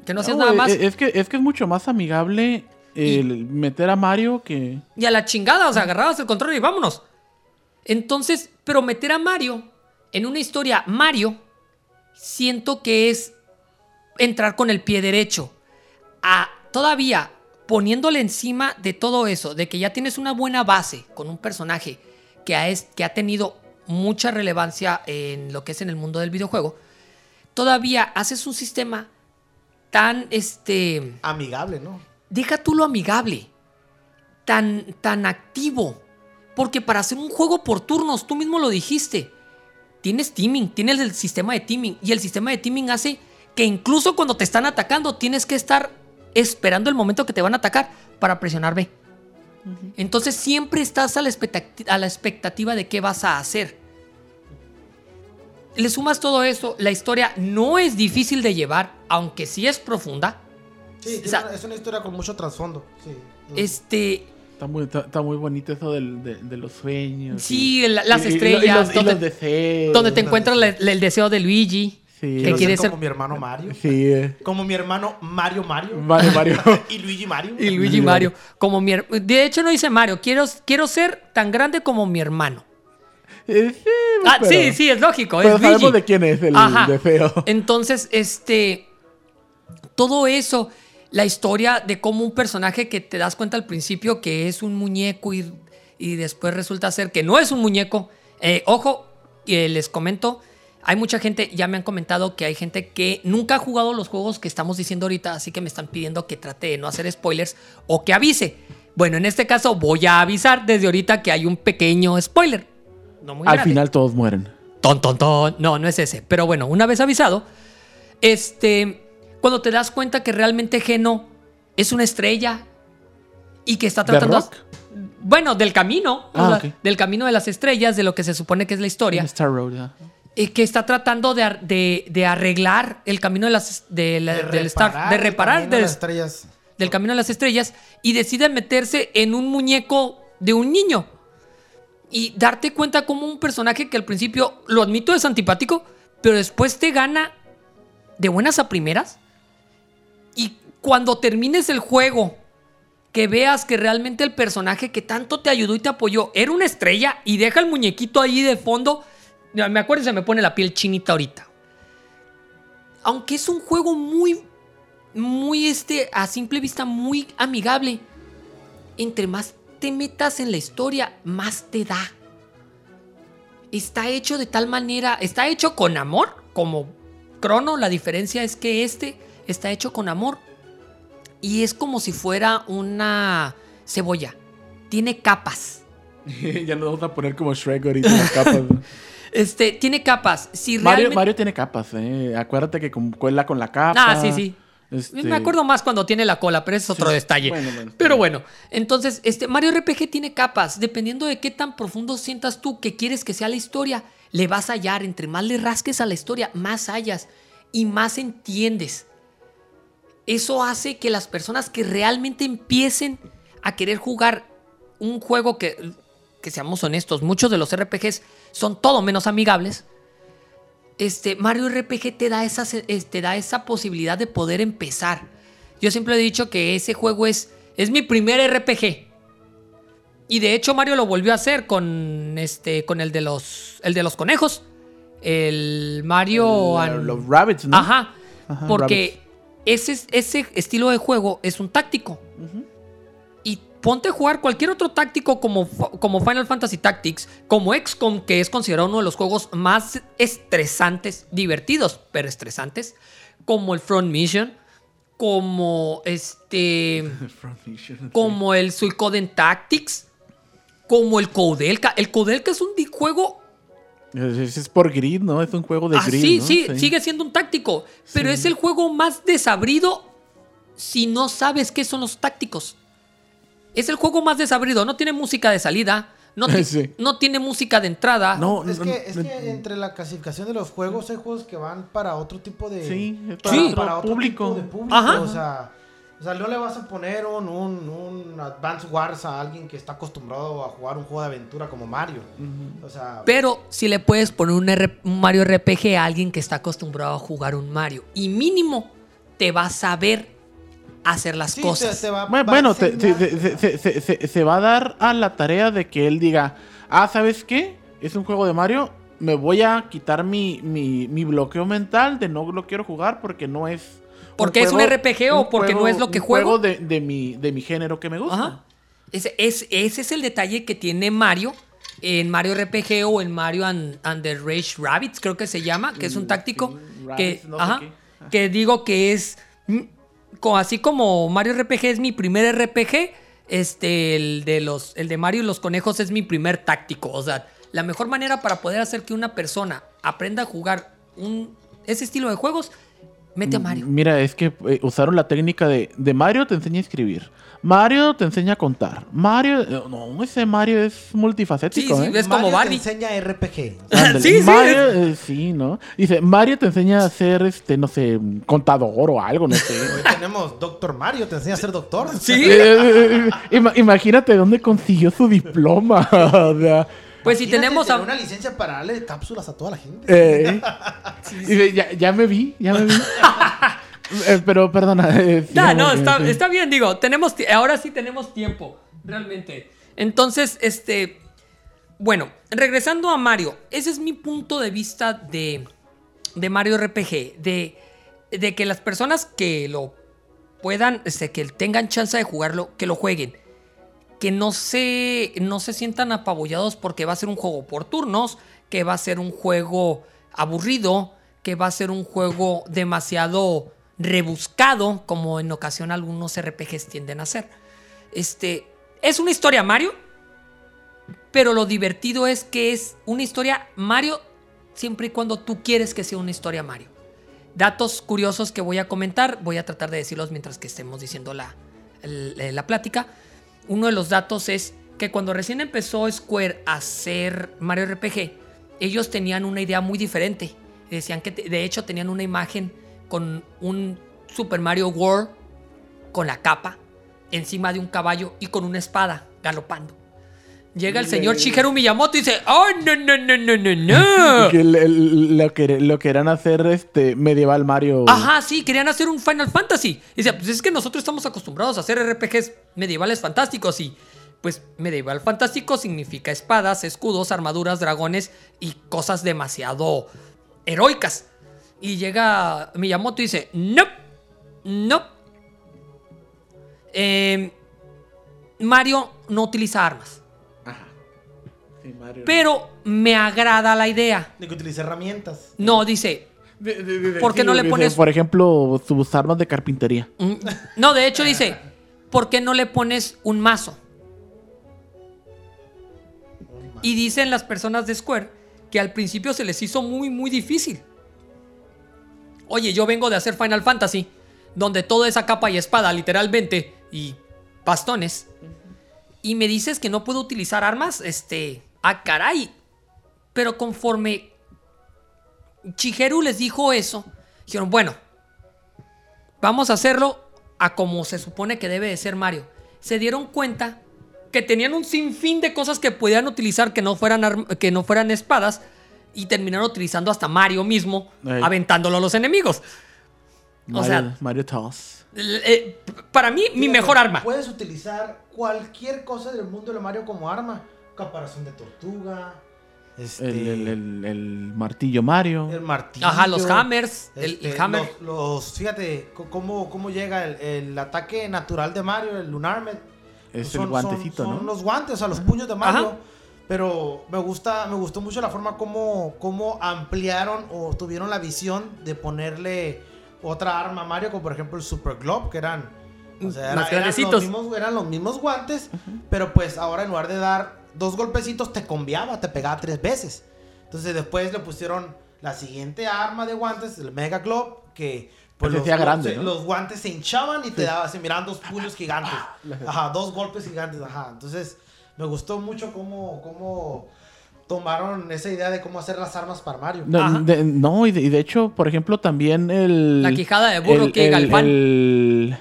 que no hacías No, nada más. Es que, es que es mucho más amigable el meter a Mario que. Y a la chingada, o sea, agarrabas el control y vámonos. Entonces, pero meter a Mario en una historia Mario, siento que es entrar con el pie derecho. A, todavía poniéndole encima de todo eso, de que ya tienes una buena base con un personaje que ha, es- que ha tenido mucha relevancia en lo que es en el mundo del videojuego, todavía haces un sistema tan, este, Amigable, ¿no? deja tú lo amigable, tan, tan activo. Porque para hacer un juego por turnos, tú mismo lo dijiste, tienes teaming, tienes el sistema de teaming. Y el sistema de teaming hace que incluso cuando te están atacando, tienes que estar esperando el momento que te van a atacar para presionar B. Entonces siempre estás a la, a la expectativa de qué vas a hacer. Le sumas todo eso, la historia no es difícil de llevar, aunque sí es profunda. Sí, tiene O sea, una- es una historia con mucho trasfondo. Sí. Este, Está muy, está, está muy bonito eso del- de, de los sueños. Sí, y- la- las y- y- y estrellas, los, y donde- los deseos. donde te encuentras el deseo de Luigi. Sí. quiere ser ser como mi hermano Mario. Sí, eh. Como mi hermano Mario Mario. Mario, Mario. <laughs> y Luigi Mario. Y Luigi Mario. Como mi her- de hecho, no dice Mario. Quiero, quiero ser tan grande como mi hermano. Eh, sí, Ah, pero- sí, sí, es lógico. Pero es sabemos Luigi. de quién es el Ajá. deseo. Entonces, este. Todo eso, la historia de cómo un personaje que te das cuenta al principio que es un muñeco y, y después resulta ser que no es un muñeco. Eh, ojo, eh, les comento, hay mucha gente, ya me han comentado que hay gente que nunca ha jugado los juegos que estamos diciendo ahorita, así que me están pidiendo que trate de no hacer spoilers o que avise. Bueno, en este caso voy a avisar desde ahorita que hay un pequeño spoiler. No muy Al grande. final todos mueren. Ton, ton, ton. No, no es ese. Pero bueno, una vez avisado, este, cuando te das cuenta que realmente Geno es una estrella y que está ¿The tratando... Rock? Bueno, del camino, o Ah, sea, del camino de las estrellas, de lo que se supone que es la historia, Star Road. ajá. Que está tratando de, ar- de- de arreglar el camino de las, de la- del Star, de reparar las estrellas. del camino de las estrellas y decide meterse en un muñeco de un niño. Y darte cuenta como un personaje que al principio, lo admito, es antipático, pero después te gana de buenas a primeras. Y cuando termines el juego, que veas que realmente el personaje que tanto te ayudó y te apoyó era una estrella y deja el muñequito ahí de fondo, me acuerdo y se me pone la piel chinita ahorita. Aunque es un juego muy muy este, a simple vista, muy amigable. Entre más te metas en la historia, más te da. Está hecho de tal manera, está hecho con amor, como Crono, la diferencia es que este está hecho con amor. Y es como si fuera una cebolla. Tiene capas. <laughs> ya nos vamos a poner como Shrek ahorita las capas. <laughs> Este, tiene capas. Si Mario, realmente... Mario tiene capas, eh. Acuérdate que con- cuela con la capa. Ah, sí, sí. Este- Me acuerdo más cuando tiene la cola, pero ese es otro Sí. detalle. Bueno, pero bueno, entonces, este Mario RPG tiene capas. Dependiendo de qué tan profundo sientas tú que quieres que sea la historia, le vas a hallar. Entre más le rasques a la historia, más hallas y más entiendes. Eso hace que las personas que realmente empiecen a querer jugar un juego que, que seamos honestos, muchos de los RPGs son todo menos amigables este, Mario RPG te da, esa, te da esa posibilidad de poder empezar. Yo siempre he dicho que ese juego es, es mi primer RPG. Y de hecho Mario lo volvió a hacer con, este, con el, de los, el de los conejos. El Mario... El- and- los rabbits, ¿no? Ajá. Ajá, porque ese, ese estilo de juego es un táctico. Y ponte a jugar cualquier otro táctico como, como Final Fantasy Tactics, como XCOM, que es considerado uno de los juegos más estresantes, divertidos, pero estresantes, como el Front Mission, como este, <laughs> como el Suicoden Tactics, como el Koudelka. El Koudelka es un juego Es, por grid, ¿no? Es un juego de Ah, grid. sí, ¿no? sí, sigue siendo un táctico. Pero Sí. es el juego más desabrido si no sabes qué son los tácticos. Es el juego más desabrido. No tiene música de salida. No, ti- <laughs> Sí. no tiene música de entrada. No, Es no, que, es que entre la clasificación de los juegos hay juegos que van para otro tipo de... Sí, para, Sí. para otro Público. tipo de público. Ajá. O sea, o sea, no le vas a poner un, un, un Advance Wars a alguien que está acostumbrado a jugar un juego de aventura como Mario. O sea, Pero si le puedes poner un, R- un Mario RPG a alguien que está acostumbrado a jugar un Mario. Y mínimo te va a saber hacer las sí, cosas. te- te va- Bueno, va se, se- se- se- se va a dar a la tarea de que él diga, ah, ¿sabes qué? Es un juego de Mario, me voy a quitar mi, mi, mi bloqueo mental de no lo quiero jugar porque no es... un ¿Porque es un RPG o porque no es lo que un juego? de, de mi, de mi género que me gusta. Ajá. Ese, es, ese es el detalle que tiene Mario en Mario RPG o en Mario and, and the Rage Rabbits, creo que se llama, que es un Mm, táctico. que, Rabbids, no sé ajá, que digo que es. Así como Mario RPG es mi primer RPG, este, el de, los, el de Mario y los conejos es mi primer táctico. O sea, la mejor manera para poder hacer que una persona aprenda a jugar un, ese estilo de juegos, mete a Mario. Mira, es que eh, usaron la técnica de, de Mario te enseña a escribir. Mario te enseña a contar. Mario, eh, no, ese Mario es multifacético, Sí, sí, ¿eh? es como Mario te enseña RPG. <laughs> Ándale. Sí, sí, Mario, eh, sí, ¿no? Dice, Mario te enseña a ser, este, no sé, contador o algo, no sé. <laughs> Hoy tenemos Doctor Mario, te enseña a ser doctor. Sí. Eh, ima- imagínate dónde consiguió su diploma. <laughs> o sea, Pues si tenemos tener a, una licencia para darle cápsulas a toda la gente. eh, dice, ya, ya me vi, ya me vi. Eh, pero perdona. eh, No, eh, está, bien, digo, tenemos ahora sí tenemos tiempo, realmente. Entonces, este, bueno, regresando a Mario, ese es mi punto de vista de, de Mario RPG, de, de que las personas que lo puedan, este, que tengan chance de jugarlo, que lo jueguen. que no se, no se sientan apabullados porque va a ser un juego por turnos, que va a ser un juego aburrido, que va a ser un juego demasiado rebuscado, como en ocasión algunos RPGs tienden a hacer. Este, es una historia Mario, pero lo divertido es que es una historia Mario siempre y cuando tú quieres que sea una historia Mario. Datos curiosos que voy a comentar, voy a tratar de decirlos mientras que estemos diciendo la, el- la plática. Uno de los datos es que cuando recién empezó Square a hacer Mario RPG, ellos tenían una idea muy diferente. Decían que de hecho tenían una imagen con un Super Mario World con la capa encima de un caballo y con una espada galopando. Llega el señor Shigeru Miyamoto y dice, ¡Oh, no, no, no, no, no, no! <laughs> Que el- el- lo, que, lo querían hacer este medieval Mario. Ajá, sí, querían hacer un Final Fantasy. Y decía, pues es que nosotros estamos acostumbrados a hacer RPGs medievales fantásticos y pues medieval fantástico significa espadas, escudos, armaduras, dragones y cosas demasiado heroicas. Y llega Miyamoto y dice, no, no. Eh, Mario no utiliza armas, Sí, Mario. pero me agrada la idea. De que utilice herramientas. No, dice, De- de- de- ¿por qué sí, no le dice, pones- Por ejemplo, sus armas de carpintería. Mm, No, de hecho dice, ¿por qué no le pones un mazo? Y dicen las personas de Square que al principio se les hizo muy, muy difícil. Oye, yo vengo de hacer Final Fantasy, donde toda esa capa y espada, literalmente, y bastones. Y me dices que no puedo utilizar armas, este, ah, caray. Pero conforme Chigeru les dijo eso, dijeron, bueno, Vamos a hacerlo a como se supone que debe de ser Mario. Se dieron cuenta que tenían un sinfín de cosas que podían utilizar que no fueran, que no fueran espadas y terminaron utilizando hasta Mario mismo, Ey. aventándolo a los enemigos. O sea, Mario Toss. eh, para mí, mi mejor arma. Puedes utilizar cualquier cosa del mundo de Mario como arma. Caparazón de tortuga. Este, El, el- el- el martillo Mario. el martillo. Ajá, los hammers, el- este, el hammer. Los, los- fíjate cómo, cómo llega el, el ataque natural de Mario, el Lunarmet. Es el guantecito, son, ¿no? Son los guantes, o sea, los puños de Mario. Ajá. Pero me gusta, me gustó mucho la forma como, como ampliaron o tuvieron la visión de ponerle otra arma a Mario, como por ejemplo el Super Globe, que eran, o sea, era- eran, los mismos, eran los mismos guantes, pero pues ahora en lugar de dar dos golpecitos te combiaba, te pegaba tres veces. Entonces después le pusieron la siguiente arma de guantes, el Mega Globe, que pues hacía grande, ¿no? los guantes se hinchaban y te daban, se miraban dos puños gigantes. Ajá, dos golpes gigantes, ajá. Entonces, me gustó mucho cómo, cómo tomaron esa idea de cómo hacer las armas para Mario. No, Ajá. de, no, y, de, y de hecho, por ejemplo, también el. La quijada de burro el- que el-.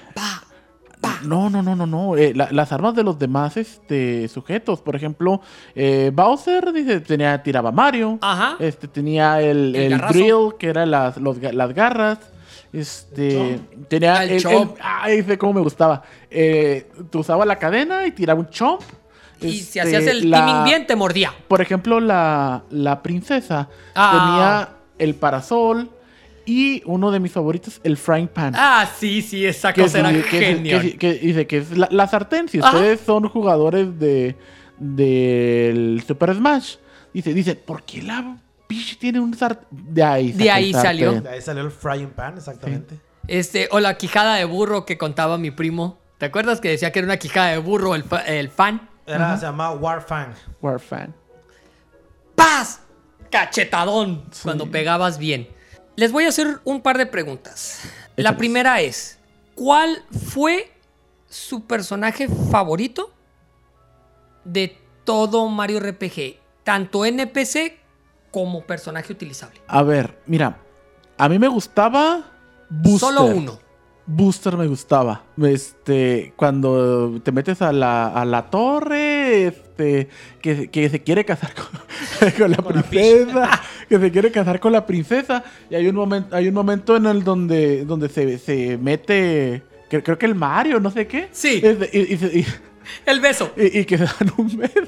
No, no, no, no, no. eh, la- las armas de los demás este, sujetos. Por ejemplo, eh, Bowser dice, tenía, tiraba Mario. Ajá. Este tenía el, El el drill, que era las, los las garras. Este tenía El el, chomp. el- ay, sé cómo me gustaba. Eh, tú usabas la cadena y tiraba un chomp. Y si Este, hacías el la- teaming bien, te mordía. Por ejemplo, la, la princesa Ah. tenía el parasol y uno de mis favoritos, el frying pan. Ah, sí, sí, esa que, cosa era es- genial. que- que dice que es la, la sartén. Si Ajá. ustedes son jugadores de del Super Smash, dice, dice, ¿por qué la bicha tiene un sartén? De ahí, De ahí salió. De ahí salió el frying pan, exactamente. Este, o la quijada de burro que contaba mi primo. ¿Te acuerdas que decía que era una quijada de burro el, el fan? Era, se llamaba Warfang. War fan. ¡Paz! Cachetadón cuando pegabas bien. Les voy a hacer un par de preguntas. La primera es, ¿cuál fue su personaje favorito de todo Mario RPG? Tanto NPC como personaje utilizable. A ver, mira, a mí me gustaba Booster. Solo uno. Booster me gustaba. Este, cuando te metes a la, a la torre, este, que, que se quiere casar con, <laughs> con la Con la princesa, <laughs> que se quiere casar con la princesa. Y hay un momento, hay un momento en el donde, donde se, se mete, creo que el Mario, no sé qué. Sí. Este, y, y- <laughs> El beso. y- y que se dan un beso.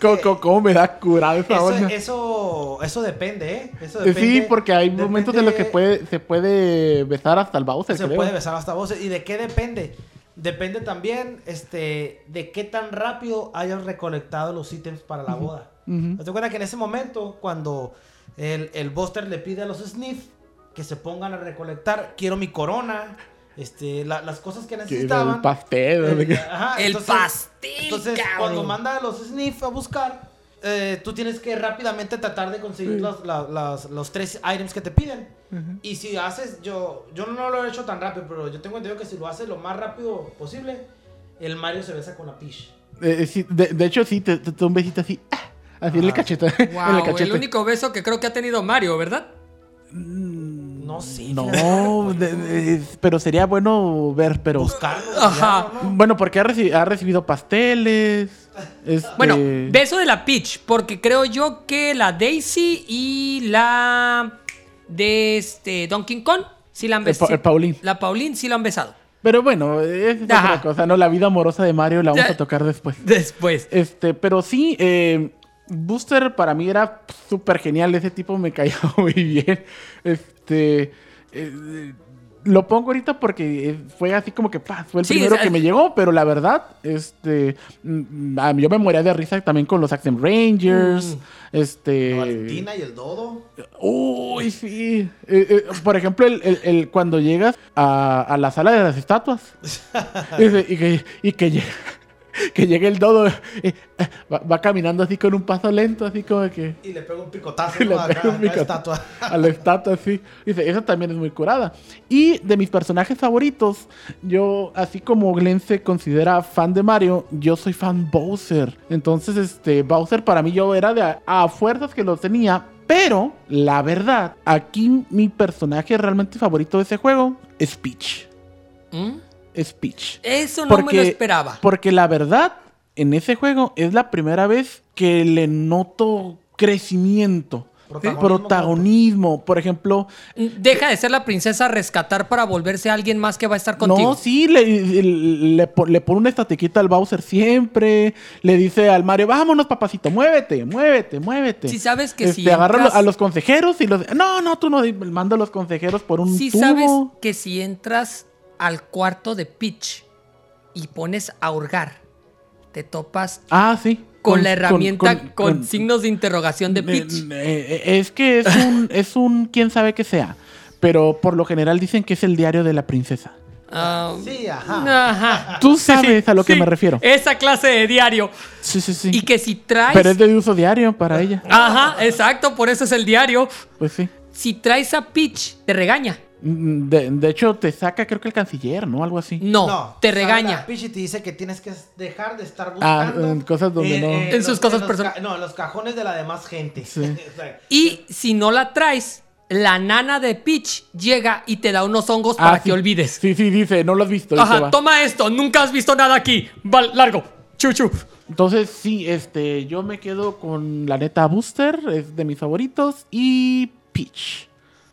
¿Cómo, cómo- cómo me da curado esa Eso, onda? eso, eso depende, ¿eh? Eso depende. Sí, porque hay momentos en los que puede, se puede besar hasta el Bowser, Se creo. puede besar hasta voces. ¿Y de qué depende? Depende también este, de qué tan rápido hayas recolectado los ítems para la boda. Ujú. ¿Te das cuenta que en ese momento, cuando el, el Buster le pide a los Sniff que se pongan a recolectar, quiero mi corona, este, la- las cosas que necesitaban. El pastel. de que- Ajá, El pastel, Entonces, cabrón. cuando manda a los Sniff a buscar, eh, tú tienes que rápidamente tratar de conseguir Sí. los, la- las- los tres items que te piden. Y si haces, yo, yo no lo he hecho tan rápido, pero yo tengo entendido que si lo haces lo más rápido posible, el Mario se besa con la Peach. Eh, sí, de, de hecho, sí, te, te, un besito así. ah, Así en el Ajá. cachete. <laughs> en el Wow, el único beso que creo que ha tenido Mario, ¿verdad? No sé. No, de- de- pero sería bueno ver, pero... Buscarlo. Ajá. Bueno, porque ha, reci- ha recibido pasteles. este- Bueno, beso de la Peach, porque creo yo que la Daisy y la de este Donkey Kong sí la han El Pa- besado. el Paulín. La Pauline sí la han besado. Pero bueno, es Ajá. otra cosa, ¿no? La vida amorosa de Mario la vamos a tocar después. <laughs> Después. Este, pero sí, eh, Booster para mí era súper genial. Ese tipo me caía <laughs> muy bien. Este. Eh, lo pongo ahorita porque eh, fue así como que pa, fue el Sí, primero que me llegó, pero la verdad, este, mm, a mí yo me moría de risa también con los Accent Rangers, Mm. este, La Valentina y el Dodo. uy, sí, Eh, eh, por ejemplo, el, el- el- cuando llegas a, a la sala de las estatuas <laughs> y que, y que llega, <laughs> que llega el dodo, eh, eh, va, va caminando así con un paso lento, así como que Y le pega un picotazo y <laughs> le ¿no? pega Acá, un a la estatua. <laughs> a la estatua, sí. Dice, esa también es muy curada. Y de mis personajes favoritos, yo, así como Glenn se considera fan de Mario, yo soy fan Bowser. Entonces, este, Bowser para mí yo era de a, a fuerzas que lo tenía. Pero, la verdad, aquí mi personaje realmente favorito de ese juego es Peach. ¿Mm? Es Peach. Eso no me lo esperaba. Porque la verdad, en ese juego es la primera vez que le noto crecimiento. Protagonismo. Protagonismo. Por ejemplo, Deja de ser la princesa a rescatar para volverse alguien más que va a estar contigo. no, sí, le, le, le po- le pone una estatiquita al Bowser siempre. Le dice al Mario, vámonos, papacito, muévete, muévete, muévete. Sí sabes que este, si agarra entras- a los consejeros y los... No, no, tú no, manda a los consejeros por un Si sabes que si entras al cuarto de Peach y pones a hurgar, te topas Ah, sí. con, la herramienta con, con- con- signos de interrogación de Eh, Peach. eh, es que es un, <laughs> es un quién sabe que sea. Pero por lo general dicen que es el diario de la princesa. Ah, Sí, ajá. ajá. Tú sabes a lo que Sí, me refiero. Esa clase de diario. Sí, sí, sí. Y que si traes. Pero es de uso diario para ella. Ajá, exacto, por eso es el diario. Pues sí. Si traes a Peach, te regaña. Mm, De, de hecho, te saca creo que el canciller, ¿no? Algo así. No, te sale regaña. y te dice que tienes que dejar de estar Ah, buscando. en cosas donde no- En sus cosas personales. No, en los cajones de la demás gente. Sí. <laughs> O sea, Y si no la traes, la nana de Peach llega y te da unos hongos para Ah, que sí. olvides. Sí, sí, dice, no lo has visto. Ajá, toma esto, nunca has visto nada aquí. Va, largo. Chuchu. Entonces, sí, este, yo me quedo con la neta Booster, es de mis favoritos, y Peach.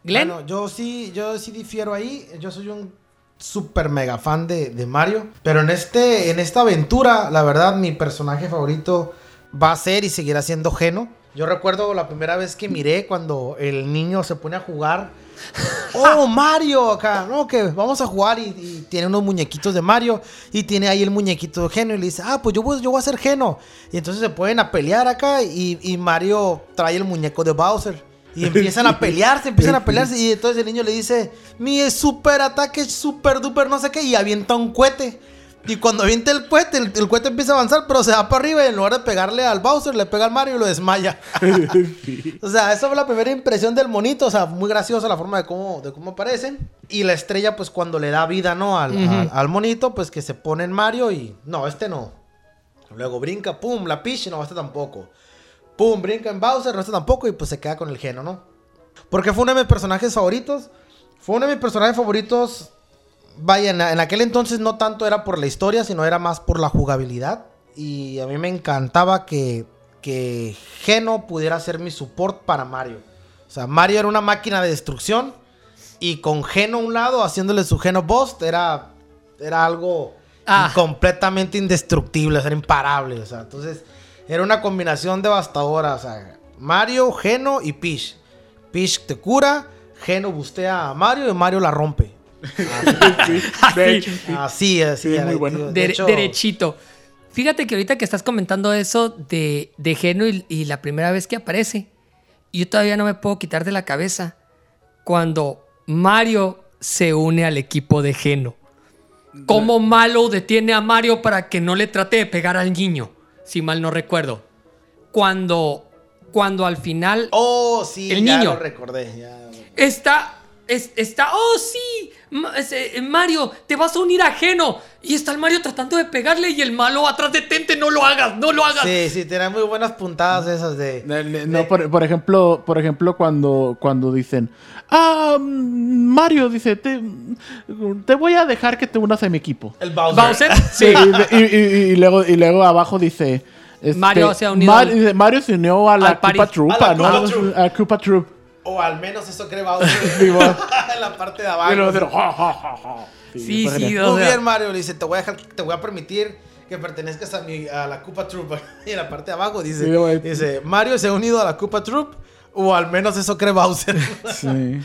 Glenn. Bueno, yo sí, yo sí difiero ahí. Yo soy un super mega fan de, de Mario. Pero en este, en esta aventura, la verdad, mi personaje favorito va a ser y seguirá siendo Geno. Yo recuerdo la primera vez que miré cuando el niño se pone a jugar. <laughs> ¡Oh, Mario! Acá, no, que vamos a jugar y, y tiene unos muñequitos de Mario y tiene ahí el muñequito de Geno y le dice, ah, pues yo voy, yo voy a ser Geno. Y entonces se pueden a pelear acá y, y Mario trae el muñeco de Bowser. Y empiezan a <laughs> pelearse, empiezan a pelearse y entonces el niño le dice, mi super ataque, super duper no sé qué, y avienta un cohete. Y cuando avienta el cohete, el, el cohete empieza a avanzar, pero se va para arriba y en lugar de pegarle al Bowser, le pega al Mario y lo desmaya. <laughs> O sea, esa fue la primera impresión del monito. O sea, muy graciosa la forma de cómo, de cómo aparecen. Y la estrella, pues cuando le da vida, ¿no? Al- al monito, pues que se pone en Mario y. No, este no. Luego brinca, pum, la Peach, no, este tampoco. Pum, brinca en Bowser, no, este tampoco. Y pues se queda con el geno, ¿no? Porque fue uno de mis personajes favoritos. Fue uno de mis personajes favoritos. Vaya, en, en aquel entonces no tanto era por la historia, sino era más por la jugabilidad. Y a mí me encantaba que, que Geno pudiera ser mi support para Mario. O sea, Mario era una máquina de destrucción. Y con Geno a un lado, haciéndole su Geno Bust, era, era algo Ah. completamente indestructible, era imparable. O sea, entonces era una combinación devastadora. O sea, Mario, Geno y Peach. Peach te cura, Geno bustea a Mario y Mario la rompe. <laughs> Hecho, sí. Así, así. Sí, era, muy bueno. De hecho, derechito. Fíjate que ahorita que estás comentando eso de, de Geno y, y la primera vez que aparece, yo todavía no me puedo quitar de la cabeza cuando Mario se une al equipo de Geno. ¿Cómo Malo detiene a Mario para que no le trate de pegar al niño? Si mal no recuerdo. Cuando, cuando al final Oh, sí, El ya niño. lo recordé. ya. Está, es- está, oh sí, eh, Mario, te vas a unir a Geno. Y está el Mario tratando de pegarle y el malo atrás de Tente, no lo hagas, no lo hagas. Sí, sí, tenía muy buenas puntadas esas de... No, por, por ejemplo, por ejemplo cuando, cuando dicen, ah, Mario dice, te, te voy a dejar que te unas a mi equipo. El Bowser. Bowser, <laughs> Sí, y, y- y- y luego, y luego abajo dice... este, Mario se ha unido Mar- al- dice, Mario se unió a la. Koopa Troopa, A la ¿no? A Koopa Troop. O al menos eso cree Bowser. <laughs> <laughs> En la parte de Y abajo. dicen, "Ja, ja, ja, ja". Sí, sí, genial. o Muy sea, bien, Mario. Le dice, te voy a dejar, te voy a permitir que pertenezcas a, mi, a la Koopa Troop. <laughs> Y en la parte de abajo dice, Sí, dice, Mario se ha unido a la Koopa Troop. O al menos eso cree Bowser. <laughs> Sí.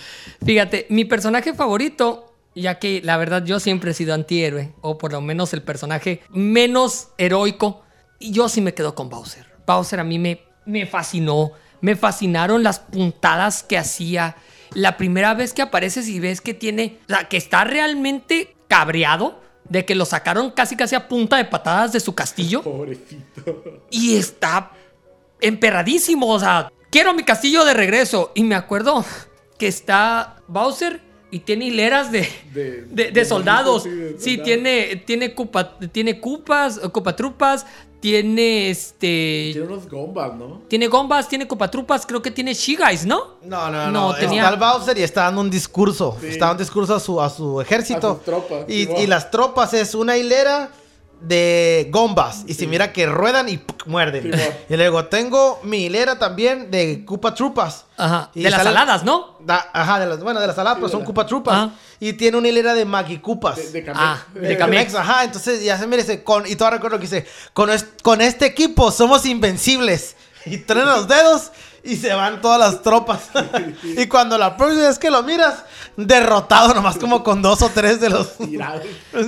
Fíjate, mi personaje favorito, ya que la verdad yo siempre he sido antihéroe, o por lo menos el personaje menos heroico, y yo sí me quedo con Bowser. Bowser a mí me, me fascinó, me fascinaron las puntadas que hacía. La primera vez que apareces y ves que tiene, o sea, que está realmente cabreado de que lo sacaron casi casi a punta de patadas de su castillo. Pobrecito. Y está emperradísimo. O sea, quiero mi castillo de regreso. Y me acuerdo que está Bowser y tiene hileras de, De- <laughs> de, de de soldados. sí, Sí, tiene, tiene, cupa, tiene cupas, cupatrupas, tiene este. Tiene unos gombas, ¿no? Tiene gombas, tiene cupatrupas, creo que tiene Shigais, ¿no? No, no, no. No, tenía- Está el Bowser y está dando un discurso. Está dando un discurso a su, a su ejército. A sus tropas, sí, y las tropas es una hilera de gombas. Y se mira que ruedan y ¡puc! muerden. Y luego tengo mi hilera también de Koopa Trupas. Ajá. Y de las sale- aladas, ¿no? Da- ajá, de las, bueno, de las aladas, pero de son Koopa Trupas. Ajá. Y tiene una hilera de Maggie Koopas. De, de. Ah, de De Kamek. Kamex, ajá, entonces ya se merece. Con, y todavía recuerdo que dice: con, es- con este equipo somos invencibles. Y truenan los dedos y se van todas las tropas. <laughs> y cuando la próxima vez que lo miras, derrotado nomás como con dos o tres de los. <laughs>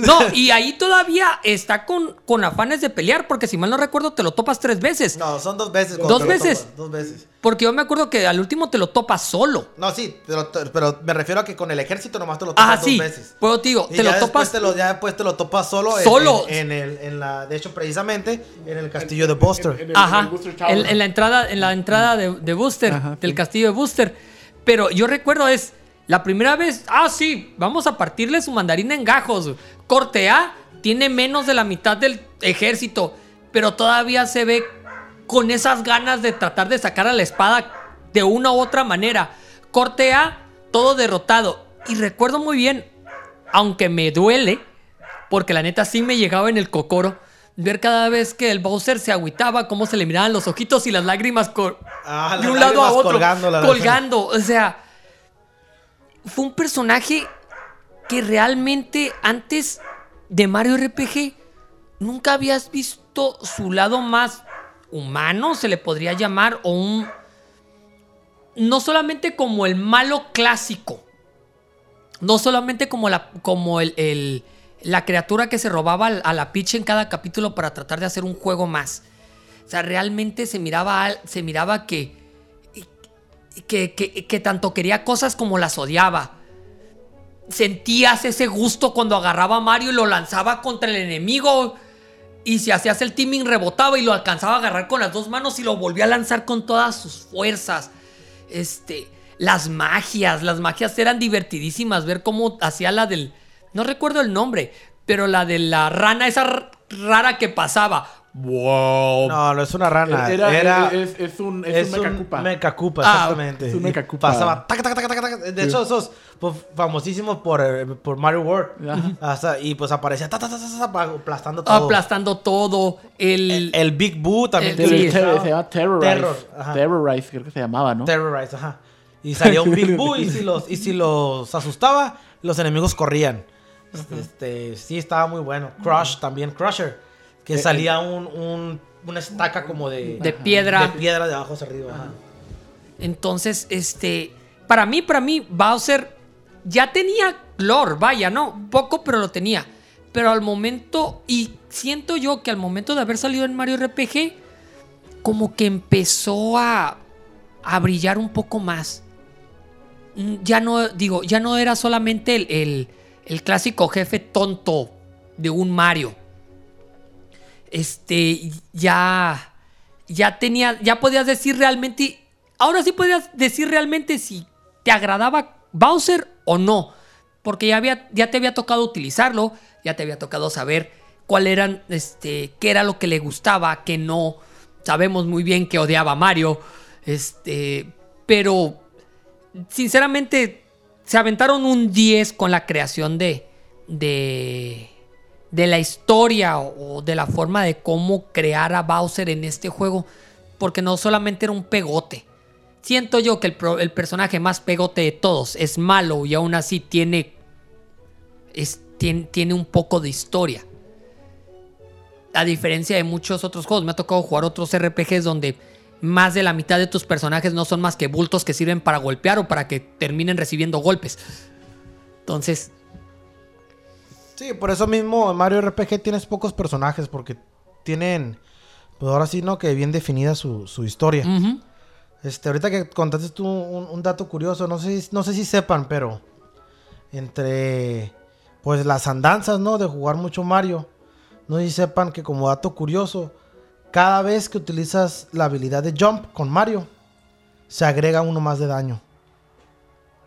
No, y ahí todavía está con, con afanes de pelear, porque si mal no recuerdo, te lo topas tres veces. No, son dos veces. ¿Dos veces? topas, Dos veces. Porque yo me acuerdo que al último te lo topas solo. No, sí, pero, pero me refiero a que con el ejército nomás te lo topas Ah, dos sí. veces. Pues te digo, Y te ya lo topas. te lo, ya después te lo topas solo, en- Solo. En, en el, en la, de hecho, precisamente en el castillo de Buster. En- en el- Ajá. en el Booster Tower. En, en la entrada, en la entrada de, de Booster, Ajá, del sí. castillo de Booster. Pero yo recuerdo es la primera vez. Ah, sí, vamos a partirle su mandarina en gajos. Corte A tiene menos de la mitad del ejército. Pero todavía se ve con esas ganas de tratar de sacar a la espada de una u otra manera. Corte A, todo derrotado. Y recuerdo muy bien, aunque me duele, porque la neta sí me llegaba en el cocoro, ver cada vez que el Bowser se agüitaba, cómo se le miraban los ojitos y las lágrimas Ah, de un lado a otro. colgando, la- colgando. O sea, fue un personaje que realmente antes de Mario RPG nunca habías visto su lado más humano, se le podría llamar, o un... No solamente como el malo clásico, no solamente como la, como el, la criatura que se robaba a la Peach en cada capítulo para tratar de hacer un juego más. O sea, realmente se miraba, se miraba que, que, que- que tanto quería cosas como las odiaba. Sentías ese gusto cuando agarraba a Mario y lo lanzaba contra el enemigo. Y si hacías el teaming rebotaba y lo alcanzaba a agarrar con las dos manos y lo volvía a lanzar con todas sus fuerzas. Este, las magias, las magias eran divertidísimas. Ver cómo hacía la del, no recuerdo el nombre, pero la de la rana, esa rara que pasaba. ¡Wow! No, no es una rana. Era, Era, es, es un, es, es un mecacupa. un mecacupa, Ah, exactamente. es un mecacupa. Pasaba. taca, taca, taca, taca, taca. De hecho, esos pues, famosísimos por, eh, por Mario World. Ajá. Hasta- y pues aparecía ta, ta, ta, ta, ta, aplastando todo. Aplastando todo. El, el, el Big Boo también. El- se llama Terrorize. Terror. Terrorize, creo que se llamaba, ¿no? Terrorize, ajá. Y salía un Big Boo y si los, y si los asustaba, los enemigos corrían. Este, sí, estaba muy bueno. Crush también, Crusher. Que Eh, salía un, un- una estaca como de, De piedra. De piedra de abajo hacia arriba. ajá. Entonces, este, para mí, para mí, Bowser ya tenía lore, vaya, no, poco, pero lo tenía. Pero al momento, y siento yo que al momento de haber salido en Mario RPG, como que empezó a, a brillar un poco más. Ya no, digo, ya no era solamente el, el- el clásico jefe tonto de un Mario. Este, ya, ya tenía, ya podías decir realmente, ahora sí podías decir realmente si te agradaba Bowser o no. Porque ya, te había tocado utilizarlo, ya te había tocado saber cuál eran, este, qué era lo que le gustaba, qué no. Sabemos muy bien que odiaba a Mario. Este, pero sinceramente se aventaron un 10 con la creación de, de, de la historia o de la forma de cómo crear a Bowser en este juego. Porque no solamente era un pegote. Siento yo que el, pro- el personaje más pegote de todos es malo y aún así tiene, es- tiene, tiene un poco de historia. A diferencia de muchos otros juegos, me ha tocado jugar otros RPGs donde más de la mitad de tus personajes no son más que bultos que sirven para golpear o para que terminen recibiendo golpes. Entonces, Sí, por eso mismo en Mario RPG tienes pocos personajes porque tienen, pues ahora sí, ¿no? Que bien definida su, su historia. ujú, Este, ahorita que contaste tú un, un dato curioso, no sé, si- no sé si sepan, pero entre pues las andanzas, ¿no? De jugar mucho Mario, no sé si sepan que como dato curioso, cada vez que utilizas la habilidad de jump con Mario, se agrega uno más de daño.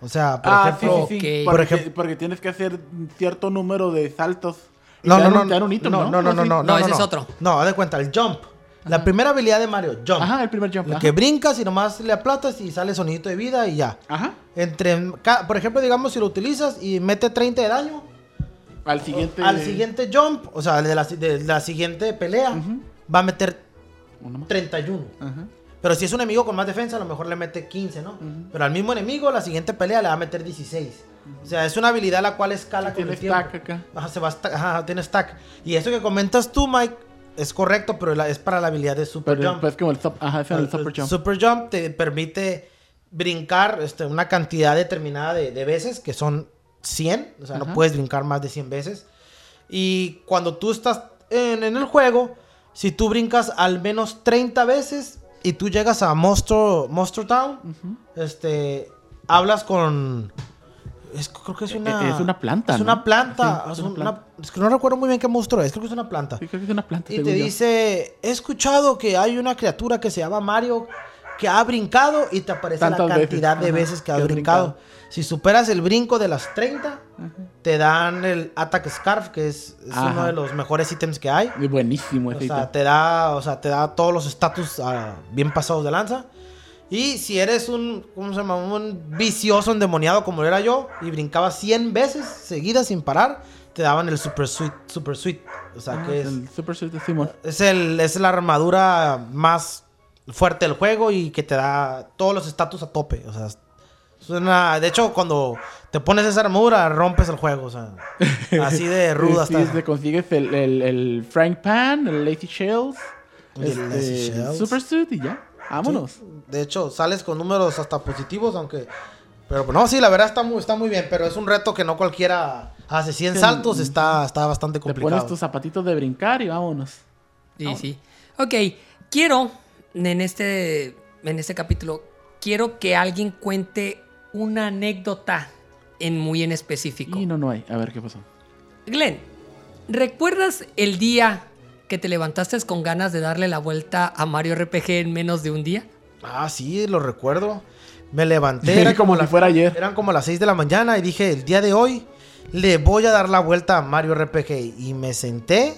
O sea, por ah, ejemplo, sí, sí, sí. ok. Porque, Por ejem- porque tienes que hacer cierto número de saltos. No, no, no, un- te dan un ítem, no, no, no, no, no, No, ese es otro. No, haz de cuenta, el jump. La primera habilidad de Mario, jump. Ajá, el primer jump. La ajá. que brincas y nomás le aplatas y sale sonidito de vida y ya. Ajá. Entre, ca- por ejemplo, digamos, si lo utilizas y mete 30 de daño, Al siguiente. al siguiente jump, o sea, de la, de la siguiente pelea, va a meter Uno más. 31. Ajá. Pero si es un enemigo con más defensa, a lo mejor le mete 15, ¿no? Pero al mismo enemigo, la siguiente pelea le va a meter 16. O sea, es una habilidad la cual escala con Tiene el tiempo. stack acá. Ajá, se va a ajá, tiene stack. Y eso que comentas tú, Mike, es correcto, pero la- es para la habilidad de Super Pero Jump. después como el top. Ajá, ese es el super jump. Super Jump te permite brincar este, una cantidad determinada de, de veces, que son 100. O sea, no puedes brincar más de 100 veces. Y cuando tú estás en, en el juego, si tú brincas al menos 30 veces y tú llegas a Monster, Monster Town, este, hablas con... es- creo que es E- una... es una planta, Es ¿no? una planta. Sí, es una una- planta. es que no recuerdo muy bien qué monstruo es. Creo que es una planta. Sí, creo que es una planta. Y te yo. dice, he escuchado que hay una criatura que se llama Mario que ha brincado y te aparece Tantas la cantidad veces, de veces que que ha brincado. brincado. Si superas el brinco de las 30, te dan el Attack Scarf, que es, uno de los mejores ítems que hay. Buenísimo O sea, ítem. te da, o sea, te da todos los estatus ah, bien pasados de lanza. Y si eres un, ¿cómo se llama? Un vicioso endemoniado como era yo y brincaba 100 veces seguidas sin parar, te daban el Super Sweet, Super Sweet. O sea, Ah, que es, el Super Suit de Simon. es, el, es la armadura más fuerte del juego y que te da todos los estatus a tope. O sea, es una- de hecho, cuando te pones esa armadura, rompes el juego. O sea, <laughs> así de ruda Sí, está. te consigues el, el, el Frank Pan, el Lazy Shells, El este, Lazy Shells. Super Suit y ya. Vámonos. Sí, De hecho, sales con números hasta positivos, aunque... Pero no, sí, la verdad está muy, está muy bien, pero es un reto que no cualquiera hace 100 Sí, saltos, está, está bastante Te pones complicado. tus zapatitos de brincar y vámonos. Sí, sí. Ok, quiero en este, en este capítulo, quiero que alguien cuente una anécdota en muy en específico. Y no, no hay. A ver qué pasó. Glenn, ¿recuerdas el día que te levantaste con ganas de darle la vuelta a Mario RPG en menos de un día? Ah, sí, lo recuerdo. Me levanté, <laughs> era Como si fuera ayer. eran como las 6 de la mañana y dije, el día de hoy le voy a dar la vuelta a Mario RPG. Y me senté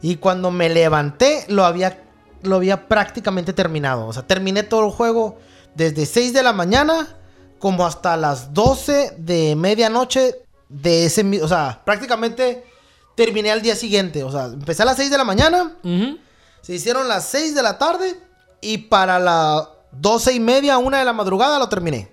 y cuando me levanté lo había, lo había prácticamente terminado. O sea, terminé todo el juego desde 6 de la mañana como hasta las 12 de medianoche de ese O sea, prácticamente terminé al día siguiente. O sea, empecé a las 6 de la mañana. Se hicieron las 6 de la tarde y para las 12 y media, una de la madrugada lo terminé.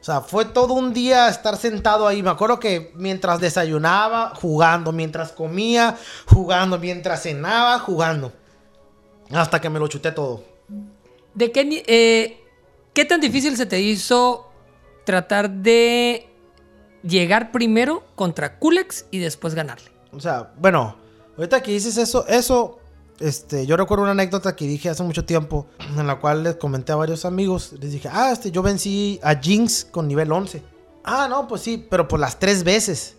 O sea, fue todo un día estar sentado ahí. Me acuerdo que mientras desayunaba, jugando. Mientras comía, jugando. Mientras cenaba, jugando. Hasta que me lo chuté todo. ¿De qué, eh, qué tan difícil se te hizo tratar de llegar primero contra Kulex y después ganarle. O sea, bueno, ahorita que dices eso, eso, este, yo recuerdo una anécdota que dije hace mucho tiempo, en la cual les comenté a varios amigos, les dije, ah, este, yo vencí a Jinx con nivel 11. Ah, no, pues sí, pero por las tres veces.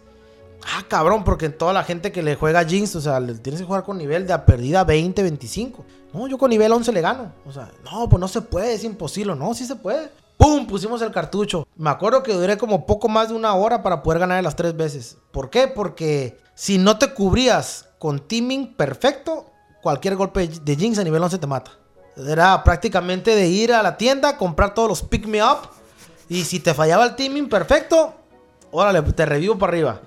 Ah, cabrón, porque toda la gente que le juega a Jinx, o sea, le tienes que jugar con nivel de a perdida 20, 25. No, yo con nivel 11 le gano. O sea, no, pues no se puede, es imposible. No, sí se puede. ¡Pum! Pusimos el cartucho. Me acuerdo que duré como poco más de una hora para poder ganar las tres veces. ¿Por qué? Porque si no te cubrías con teaming perfecto, cualquier golpe de Jinx a nivel 11 te mata. Era prácticamente de ir a la tienda, comprar todos los pick me up. Y si te fallaba el teaming perfecto, órale, te revivo para arriba.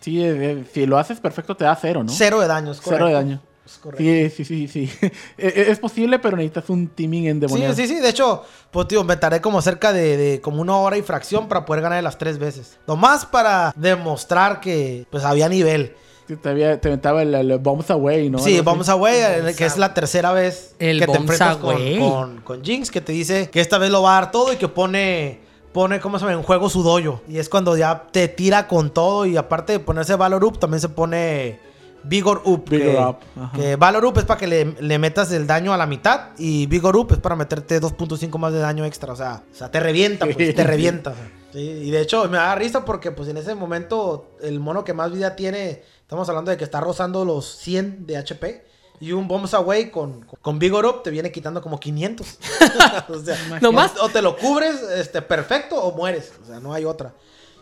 Sí, eh, si lo haces perfecto te da cero, ¿no? Cero de daño, es Cero de daño. Es correcto. Sí, sí, sí, sí. Eh, <laughs> eh, es posible, pero necesitas un teaming Sí, endemoniado. sí, sí. De hecho, pues tío, me tardé como cerca de, de como una hora y fracción para poder ganar las tres veces. Nomás para demostrar que pues había nivel. Sí, Te, había- te aventaba el, el Bombs Away, ¿no? sí, Algo vamos así. a güey, que es la tercera vez El que te Bombs enfrentas con, Away. con, con Jinx, que te dice que esta vez lo va a dar todo y que pone, pone, ¿cómo se llama? En juego su dojo. Y es cuando ya te tira con todo y aparte de ponerse Valor Up, también se pone Vigor Up. Vigor que, Up, que Valor Up es para que le, le metas el daño a la mitad y Vigor Up es para meterte 2.5 más de daño extra. O sea, o sea te revienta, pues, te <laughs> revienta. o sea. Sí, y de hecho me da risa porque pues en ese momento el mono que más vida tiene, estamos hablando de que está rozando los 100 de HP. Y un Bombs Away con, con Vigor Up te viene quitando como 500. <laughs> o sea, No más. o te lo cubres este, perfecto o mueres. O sea, no hay otra.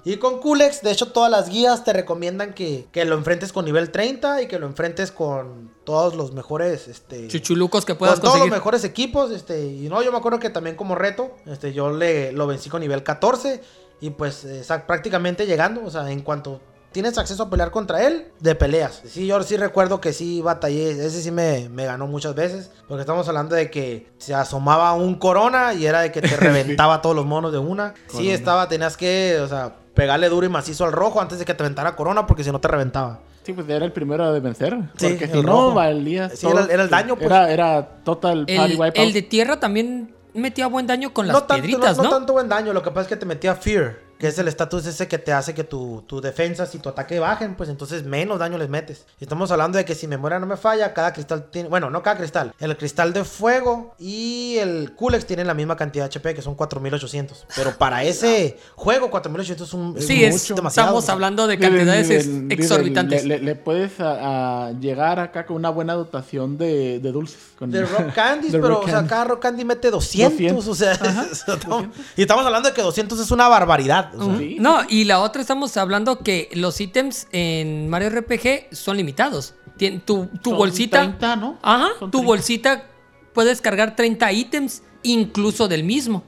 Y con Kulex, de hecho, todas las guías te recomiendan que, que lo enfrentes con nivel 30 y que lo enfrentes con todos los mejores. Este, Chuchulucos que puedas con todos los mejores equipos. Este, y no, yo me acuerdo que también como reto, este, yo le, lo vencí con nivel 14. Y pues eh, prácticamente llegando, o sea, en cuanto tienes acceso a pelear contra él, de peleas. Sí, yo sí recuerdo que sí batallé, ese sí me, me ganó muchas veces. Porque estamos hablando de que se asomaba un corona y era de que te <laughs> reventaba todos los monos de una. Sí, estaba, tenías que, o sea, pegarle duro y macizo al rojo antes de que te aventara corona porque si no te reventaba. Sí, pues era el primero de vencer. Sí, porque si el no, rojo. valía. Sí, era- era el daño, pues. Era, era total party El, wipeout. el de tierra también metía buen daño con las tanto, piedritas, no, ¿no? no tanto buen daño, lo que pasa es que te metía Fear, que es el estatus ese que te hace que tu, tu defensa y tu ataque bajen, pues entonces menos daño les metes. Y estamos hablando de que si memoria no me falla, cada cristal tiene, bueno, no cada cristal, el cristal de fuego y el Kulex tienen la misma cantidad de HP, que son 4800. Pero para ese juego, 4800 es un es Sí, es, mucho, demasiado. estamos hablando de cantidades exorbitantes. Le, le- le puedes a, a llegar acá con una buena dotación de, de dulces. Con De Rock <laughs> Candies, pero Rock o sea, cada Rock Candy mete 200, 200. o sea, <laughs> estamos- y estamos hablando de que 200 es una barbaridad. O sea. No, y la otra estamos hablando que los ítems en Mario RPG son limitados. Tien- tu tu Son bolsita. 30, ¿no? Ajá, Son tu 30. bolsita puedes cargar 30 ítems, incluso del mismo.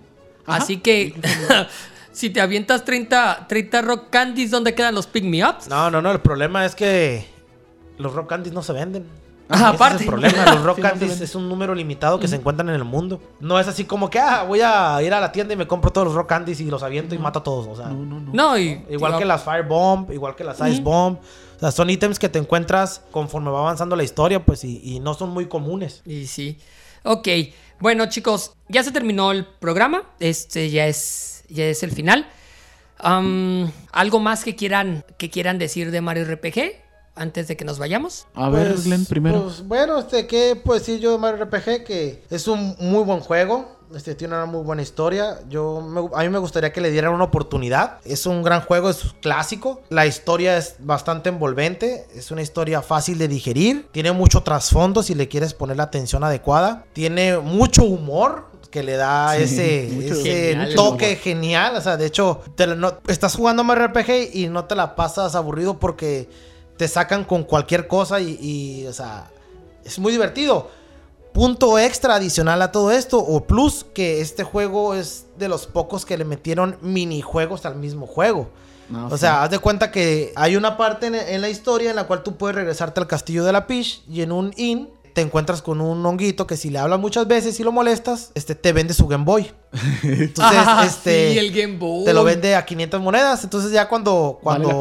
Ajá, Así que <laughs> si te avientas 30, 30 rock candies, ¿dónde quedan los pick me ups? No, no, no, el problema es que los rock candies no se venden. <laughs> Ah, aparte. Es el problema, los rock <laughs> candies es un número limitado que se encuentran en el mundo. No es así como que, ah, voy a ir a la tienda y me compro todos los rock candies y los aviento y mato a todos. O sea, No, no, no. No, y igual que las Fire Bomb, igual que las Ice Bomb. O sea, son ítems que te encuentras conforme va avanzando la historia, pues, y, y no son muy comunes. Y sí. Ok. Bueno, chicos, ya se terminó el programa. Este ya es, ya es el final. ¿Algo más que quieran, que quieran decir de Mario RPG antes de que nos vayamos? A ver, Pues, Glenn, primero. pues, bueno, este, ¿qué puedo decir yo de Mario RPG? Que es un muy buen juego. Este tiene una muy buena historia. Yo me- a mí me gustaría que le dieran una oportunidad. Es un gran juego, es clásico. La historia es bastante envolvente. Es una historia fácil de digerir. Tiene mucho trasfondo si le quieres poner la atención adecuada. Tiene mucho humor que le da Sí, ese, Genial toque humor. genial. O sea, de hecho, te la- no- estás jugando Mario RPG y no te la pasas aburrido porque te sacan con cualquier cosa y, y, o sea, es muy divertido. Punto extra adicional a todo esto, o plus, que este juego es de los pocos que le metieron minijuegos al mismo juego. No, O sí. sea, haz de cuenta que hay una parte en, en la historia en la cual tú puedes regresarte al castillo de la Peach y en un inn te encuentras con un honguito que si le hablas muchas veces y lo molestas, este te vende su Game Boy. <laughs> Entonces, Ah, este sí, el Game Boy. te lo vende a 500 monedas. Entonces ya cuando Vale la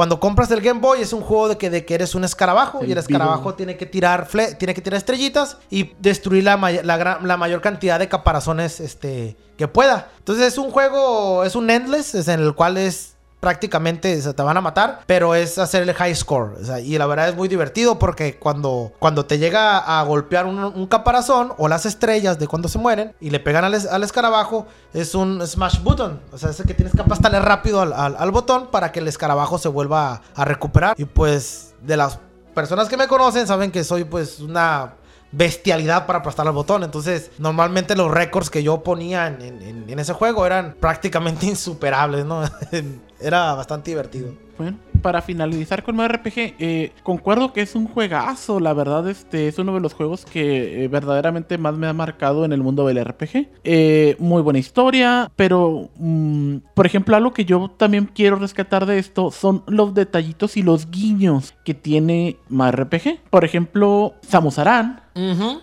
cuando compras el Game Boy es un juego de que, de que eres un escarabajo El y el escarabajo tiene que tirar fle- tiene que tirar estrellitas y destruir la, may- la, gran- la mayor cantidad de caparazones este que pueda. Entonces es un juego es un endless es en el cual es prácticamente se te van a matar, pero es hacer el high score. O sea, y la verdad es muy divertido porque cuando, cuando te llega a golpear un, caparazón o las estrellas de cuando se mueren y le pegan al, al escarabajo, es un smash button. O sea, es que tienes que aplastarle rápido al, al- botón para que el escarabajo se vuelva a recuperar. Y pues, de las personas que me conocen saben que soy pues una bestialidad para aplastar al botón. Entonces, normalmente los récords que yo ponía en- en ese juego eran prácticamente <laughs> insuperables, ¿no? <laughs> Era bastante divertido. Bueno, para finalizar con Mario RPG, eh, concuerdo que es un juegazo, la verdad este es uno de los juegos que eh, verdaderamente más me ha marcado en el mundo del RPG. Eh, muy buena historia, pero mm, por ejemplo algo que yo también quiero rescatar de esto son los detallitos y los guiños que tiene Mario RPG. Por ejemplo, Samus Aran,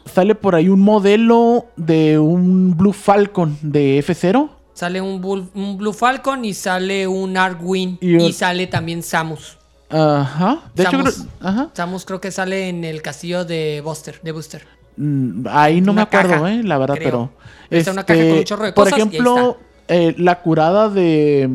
sale por ahí un modelo de un Blue Falcon de F0. Sale un, Bull- un Blue Falcon y sale un Arkwing. Y sale también Samus. Ajá. De hecho, Samus. creo- ajá. Samus creo que sale en el castillo de Buster. De Booster. Mm, Ahí no Una me acuerdo, caja, eh, la verdad, creo. pero. Está una caja con un chorro de Por cosas y ahí ejemplo, eh, la curada de.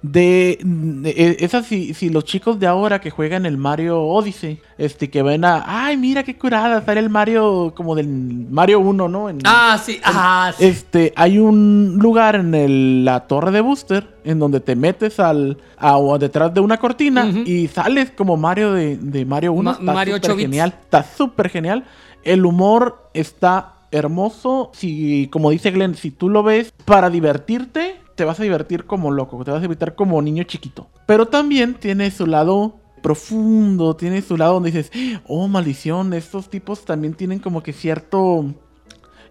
De, de- eh, esa si, si los chicos de ahora que juegan el Mario Odyssey, este, que ven a, ay, mira qué curada, sale el Mario como del Mario 1, ¿no? En- Ah, sí. Ah, sí. Este, hay un lugar en el- la torre de Booster en donde te metes al a- detrás de una cortina y sales como Mario de, de Mario 1. Ma- está Mario súper 8 bits. genial. Está súper genial. El humor está hermoso. Si, como dice Glenn, si tú lo ves para divertirte, te vas a divertir como loco, te vas a divertir como niño chiquito. Pero también tiene su lado profundo, tiene su lado donde dices, oh maldición, estos tipos también tienen como que cierto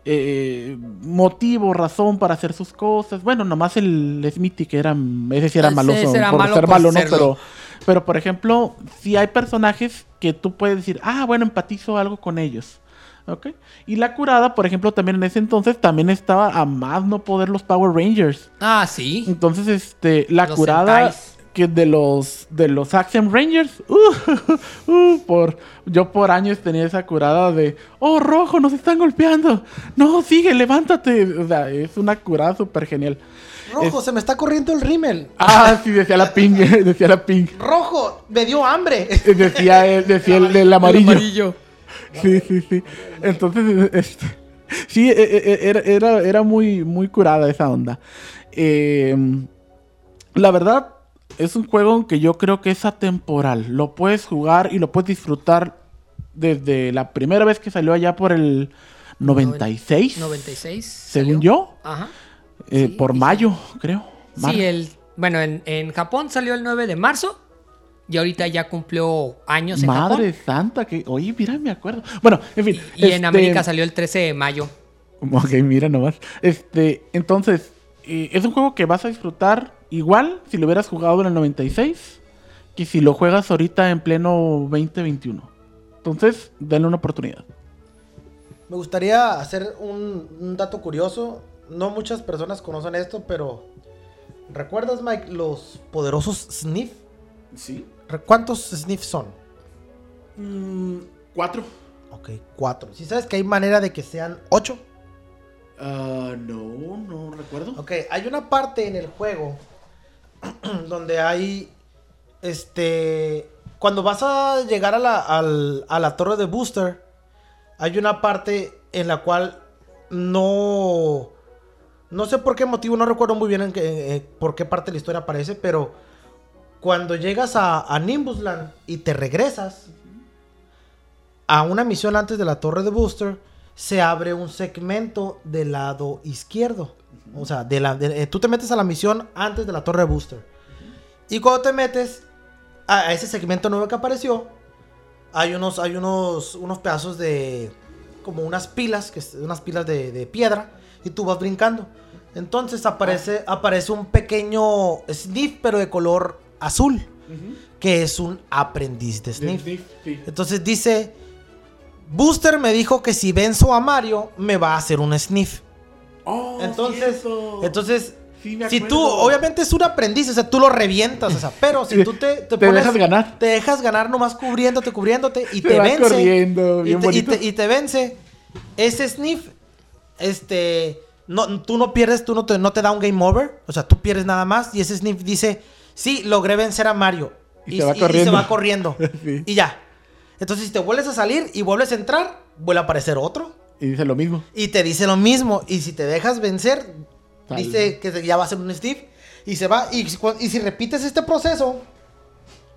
eh, motivo, razón para hacer sus cosas. Bueno, nomás el Smithy que era, ese sí era maloso era por malo ser malo, ¿no? Pero, pero por ejemplo, si hay personajes que tú puedes decir, ah, bueno, empatizo algo con ellos. ¿Ok? Y la curada, por ejemplo, también en ese entonces también estaba a más no poder los Power Rangers. Ah, sí. Entonces, este, la Los curada sentais. que de los de los Action Rangers, uh, <laughs> uh, por yo por años tenía esa curada de, oh rojo, nos están golpeando, no sigue, levántate, o sea, es una curada súper genial. Rojo, Es- se me está corriendo el rímel. Ah, sí, decía la ping, <laughs> decía la ping, Rojo, me dio hambre. decía el, decía el, el amarillo. amarillo. Sí, sí, sí. Entonces, este, sí, e- e- era, era, era muy, muy curada esa onda. Eh, la verdad, es un juego que yo creo que es atemporal. Lo puedes jugar y lo puedes disfrutar desde la primera vez que salió allá por el 96, 96. según salió. yo, Ajá. eh, Sí, por mayo, creo. Sí, el. Bueno, en, en Japón salió el 9 de marzo. Y ahorita ya cumplió años en Madre Japón. santa, que, oye, mira, me acuerdo. Bueno, en fin. Y en este, América salió el 13 de mayo. Ok, mira nomás. Este, entonces, eh, es un juego que vas a disfrutar igual si lo hubieras jugado en el 96 que si lo juegas ahorita en pleno 2021. Entonces, denle una oportunidad. Me gustaría hacer un, un dato curioso. No muchas personas conocen esto, pero ¿recuerdas, Mike, los poderosos Sniff? Sí. ¿Cuántos Sniff son? Cuatro. Ok, cuatro. ¿Sí sabes que hay manera de que sean ocho? Ah, no, no recuerdo. Ok, hay una parte en el juego <clears throat> donde hay, este, cuando vas a llegar a la, al- a la torre de booster, hay una parte en la cual no, no sé por qué motivo, no recuerdo muy bien en qué- eh, por qué parte de la historia aparece, pero cuando llegas a, a Nimbusland y te regresas a una misión antes de la torre de booster, se abre un segmento del lado izquierdo. O sea, de la, de- eh, tú te metes a la misión antes de la torre de booster. Y cuando te metes a, ese segmento nuevo que apareció, hay unos, hay unos, unos pedazos de, como unas pilas, que unas pilas de, de piedra, y tú vas brincando. Entonces aparece, aparece un pequeño sniff, pero de color azul, que es un aprendiz de sniff. Entonces dice, Booster me dijo que si venzo a Mario, me va a hacer un sniff. Oh, Entonces, cierto. entonces, Sí, si tú, obviamente es un aprendiz, o sea, tú lo revientas, o sea, pero si tú te, te, <laughs> te dejas ganar. te dejas ganar nomás cubriéndote, cubriéndote y <laughs> te vence. corriendo, y, bien te, y, bonito. te, y te vence. Ese sniff, este, no, tú no pierdes, tú no te, no te da un game over, o sea, tú pierdes nada más y ese sniff dice, sí, logré vencer a Mario. Y se va corriendo. va corriendo. <laughs> Sí. Y ya. Entonces, si te vuelves a salir y vuelves a entrar, vuelve a aparecer otro. Y dice lo mismo. Y te dice lo mismo. Y si te dejas vencer, Tal. dice que ya va a ser un Steve. Y se va. Y, si repites este proceso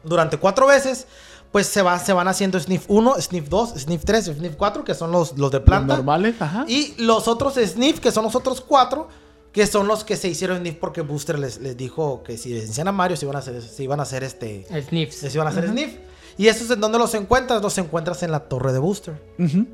durante cuatro veces, pues se, va, se van haciendo Sniff 1, Sniff 2, Sniff 3, Sniff 4, que son los, los de Los planta. normales, ajá. Y los otros Sniff, que son los otros cuatro, que son los que se hicieron Sniff porque Booster les, les dijo que si vencían a Mario se iban a hacer, se iban a hacer este. Sniffs. Se iban a hacer Sniff. Y esos en donde los encuentras, los encuentras en la torre de Booster.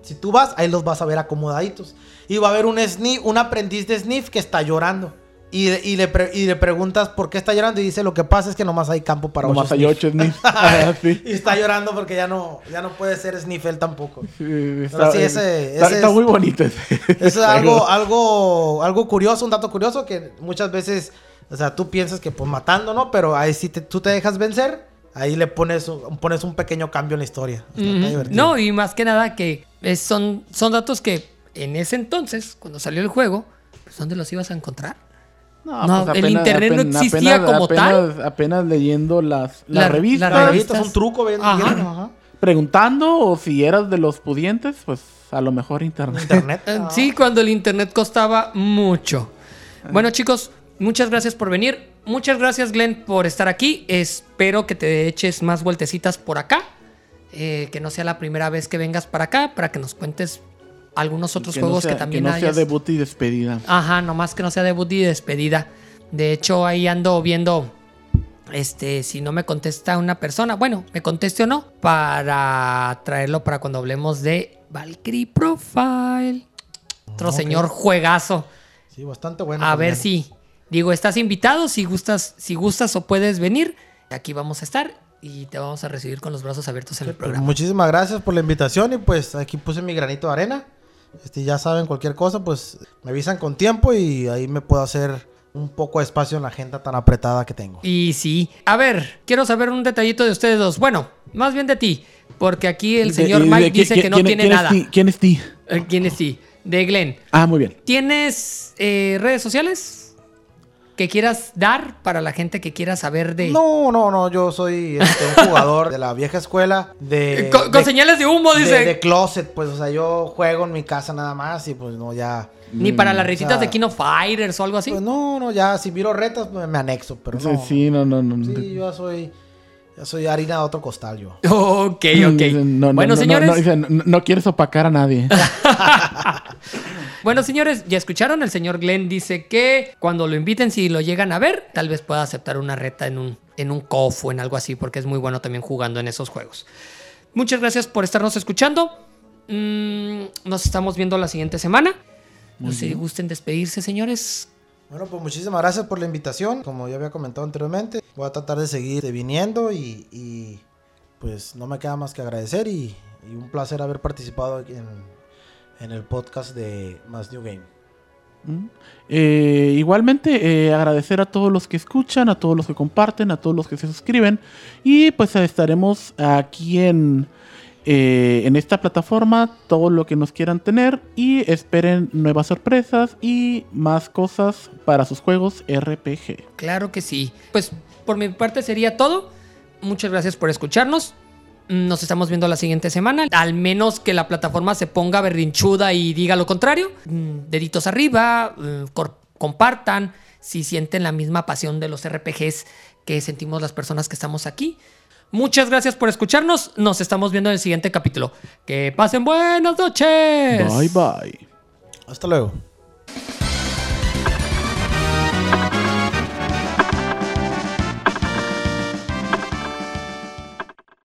Si tú vas, ahí los vas a ver acomodaditos. Y va a haber un sniff, un aprendiz de sniff que está llorando. Y, y le pre- y le preguntas por qué está llorando y dice lo que pasa es que nomás hay campo para Nomás ocho hay sniff". ocho sniffs. <laughs> Ajá, sí. <laughs> Y está llorando porque ya no, ya no puede ser sniff él tampoco. Sí, Pero sí, ese- está, ese está es- muy bonito ese. <laughs> Eso es algo, algo, algo curioso, un dato curioso que muchas veces, o sea, tú piensas que pues matando, ¿no? Pero ahí si te- tú te dejas vencer, ahí le pones, un- pones un pequeño cambio en la historia. No, y más que nada que es- son, son datos que en ese entonces, cuando salió el juego, pues ¿dónde los ibas a encontrar? No, el internet no existía como apenas, Apenas leyendo las, las La- revistas, las La revistas. revista es un truco, ven- Ajá. viendo, ajá. preguntando o si eras de los pudientes, pues a lo mejor internet. Internet. Eh. Sí, cuando el internet costaba mucho. Bueno, chicos, muchas gracias por venir. Muchas gracias, Glenn, por estar aquí. Espero que te eches más vueltecitas por acá. Eh, que no sea la primera vez que vengas para acá, para que nos cuentes algunos otros Que no juegos sea- que también no sea debut y despedida. Ajá, nomás que no sea debut y despedida. De hecho, ahí ando viendo. Este, si no me contesta una persona, bueno, me conteste o no, para traerlo para cuando hablemos de Valkyrie Profile. Otro señor juegazo. Sí, bastante bueno. A ver si, digo, estás invitado, si gustas, si gustas o puedes venir, aquí vamos a estar y te vamos a recibir con los brazos abiertos en el Pues programa. muchísimas gracias por la invitación y pues aquí puse mi granito de arena. Este, ya saben, cualquier cosa, pues me avisan con tiempo y ahí me puedo hacer un poco de espacio en la agenda tan apretada que tengo. Y sí. A ver, quiero saber un detallito de ustedes dos. Bueno, más bien de ti. Porque aquí el señor de Mike dice que no quién- tiene quién es nada. ti? ¿Quién es ti? Eh, ¿Quién es sí? De Glenn. Ah, muy bien. ¿Tienes eh, redes sociales que quieras dar para la gente que quiera saber de... No, no, no, yo soy este, un jugador de la vieja escuela de... Eh, con, con de- señales de humo, dice. de closet, pues, o sea, yo juego en mi casa nada más y pues no, ya... Ni para las o risitas sea, de Kino Fighters o algo así. Pues no, no, ya, si miro retas, pues me anexo, pero Sí, no. sí, no, no, no. Sí, yo ya soy, ya soy harina de otro costal, yo. <laughs> Ok, ok. No, no, bueno, no, no, señores. No- no quieres opacar a nadie. <laughs> Bueno, señores, ya escucharon. El señor Glenn dice que cuando lo inviten, si lo llegan a ver, tal vez pueda aceptar una reta en un, en un COF o en algo así, porque es muy bueno también jugando en esos juegos. Muchas gracias por estarnos escuchando. Mm, nos estamos viendo la siguiente semana. No sé si gusten despedirse, señores. Bueno, pues muchísimas gracias por la invitación. Como ya había comentado anteriormente, voy a tratar de seguir viniendo y, y, pues no me queda más que agradecer y, y un placer haber participado aquí en, en el podcast de Más New Game. Mm. Eh, igualmente, eh, agradecer a todos los que escuchan, a todos los que comparten, a todos los que se suscriben. Y pues estaremos aquí en, eh, en esta plataforma, todo lo que nos quieran tener. Y esperen nuevas sorpresas y más cosas para sus juegos RPG. Claro que sí. Pues por mi parte sería todo. Muchas gracias por escucharnos. Nos estamos viendo la siguiente semana. Al menos que la plataforma se ponga berrinchuda y diga lo contrario. Mm, Deditos arriba, cor- compartan si sienten la misma pasión de los RPGs que sentimos las personas que estamos aquí. Muchas gracias por escucharnos. Nos estamos viendo en el siguiente capítulo. Que pasen buenas noches. Bye bye. Hasta luego.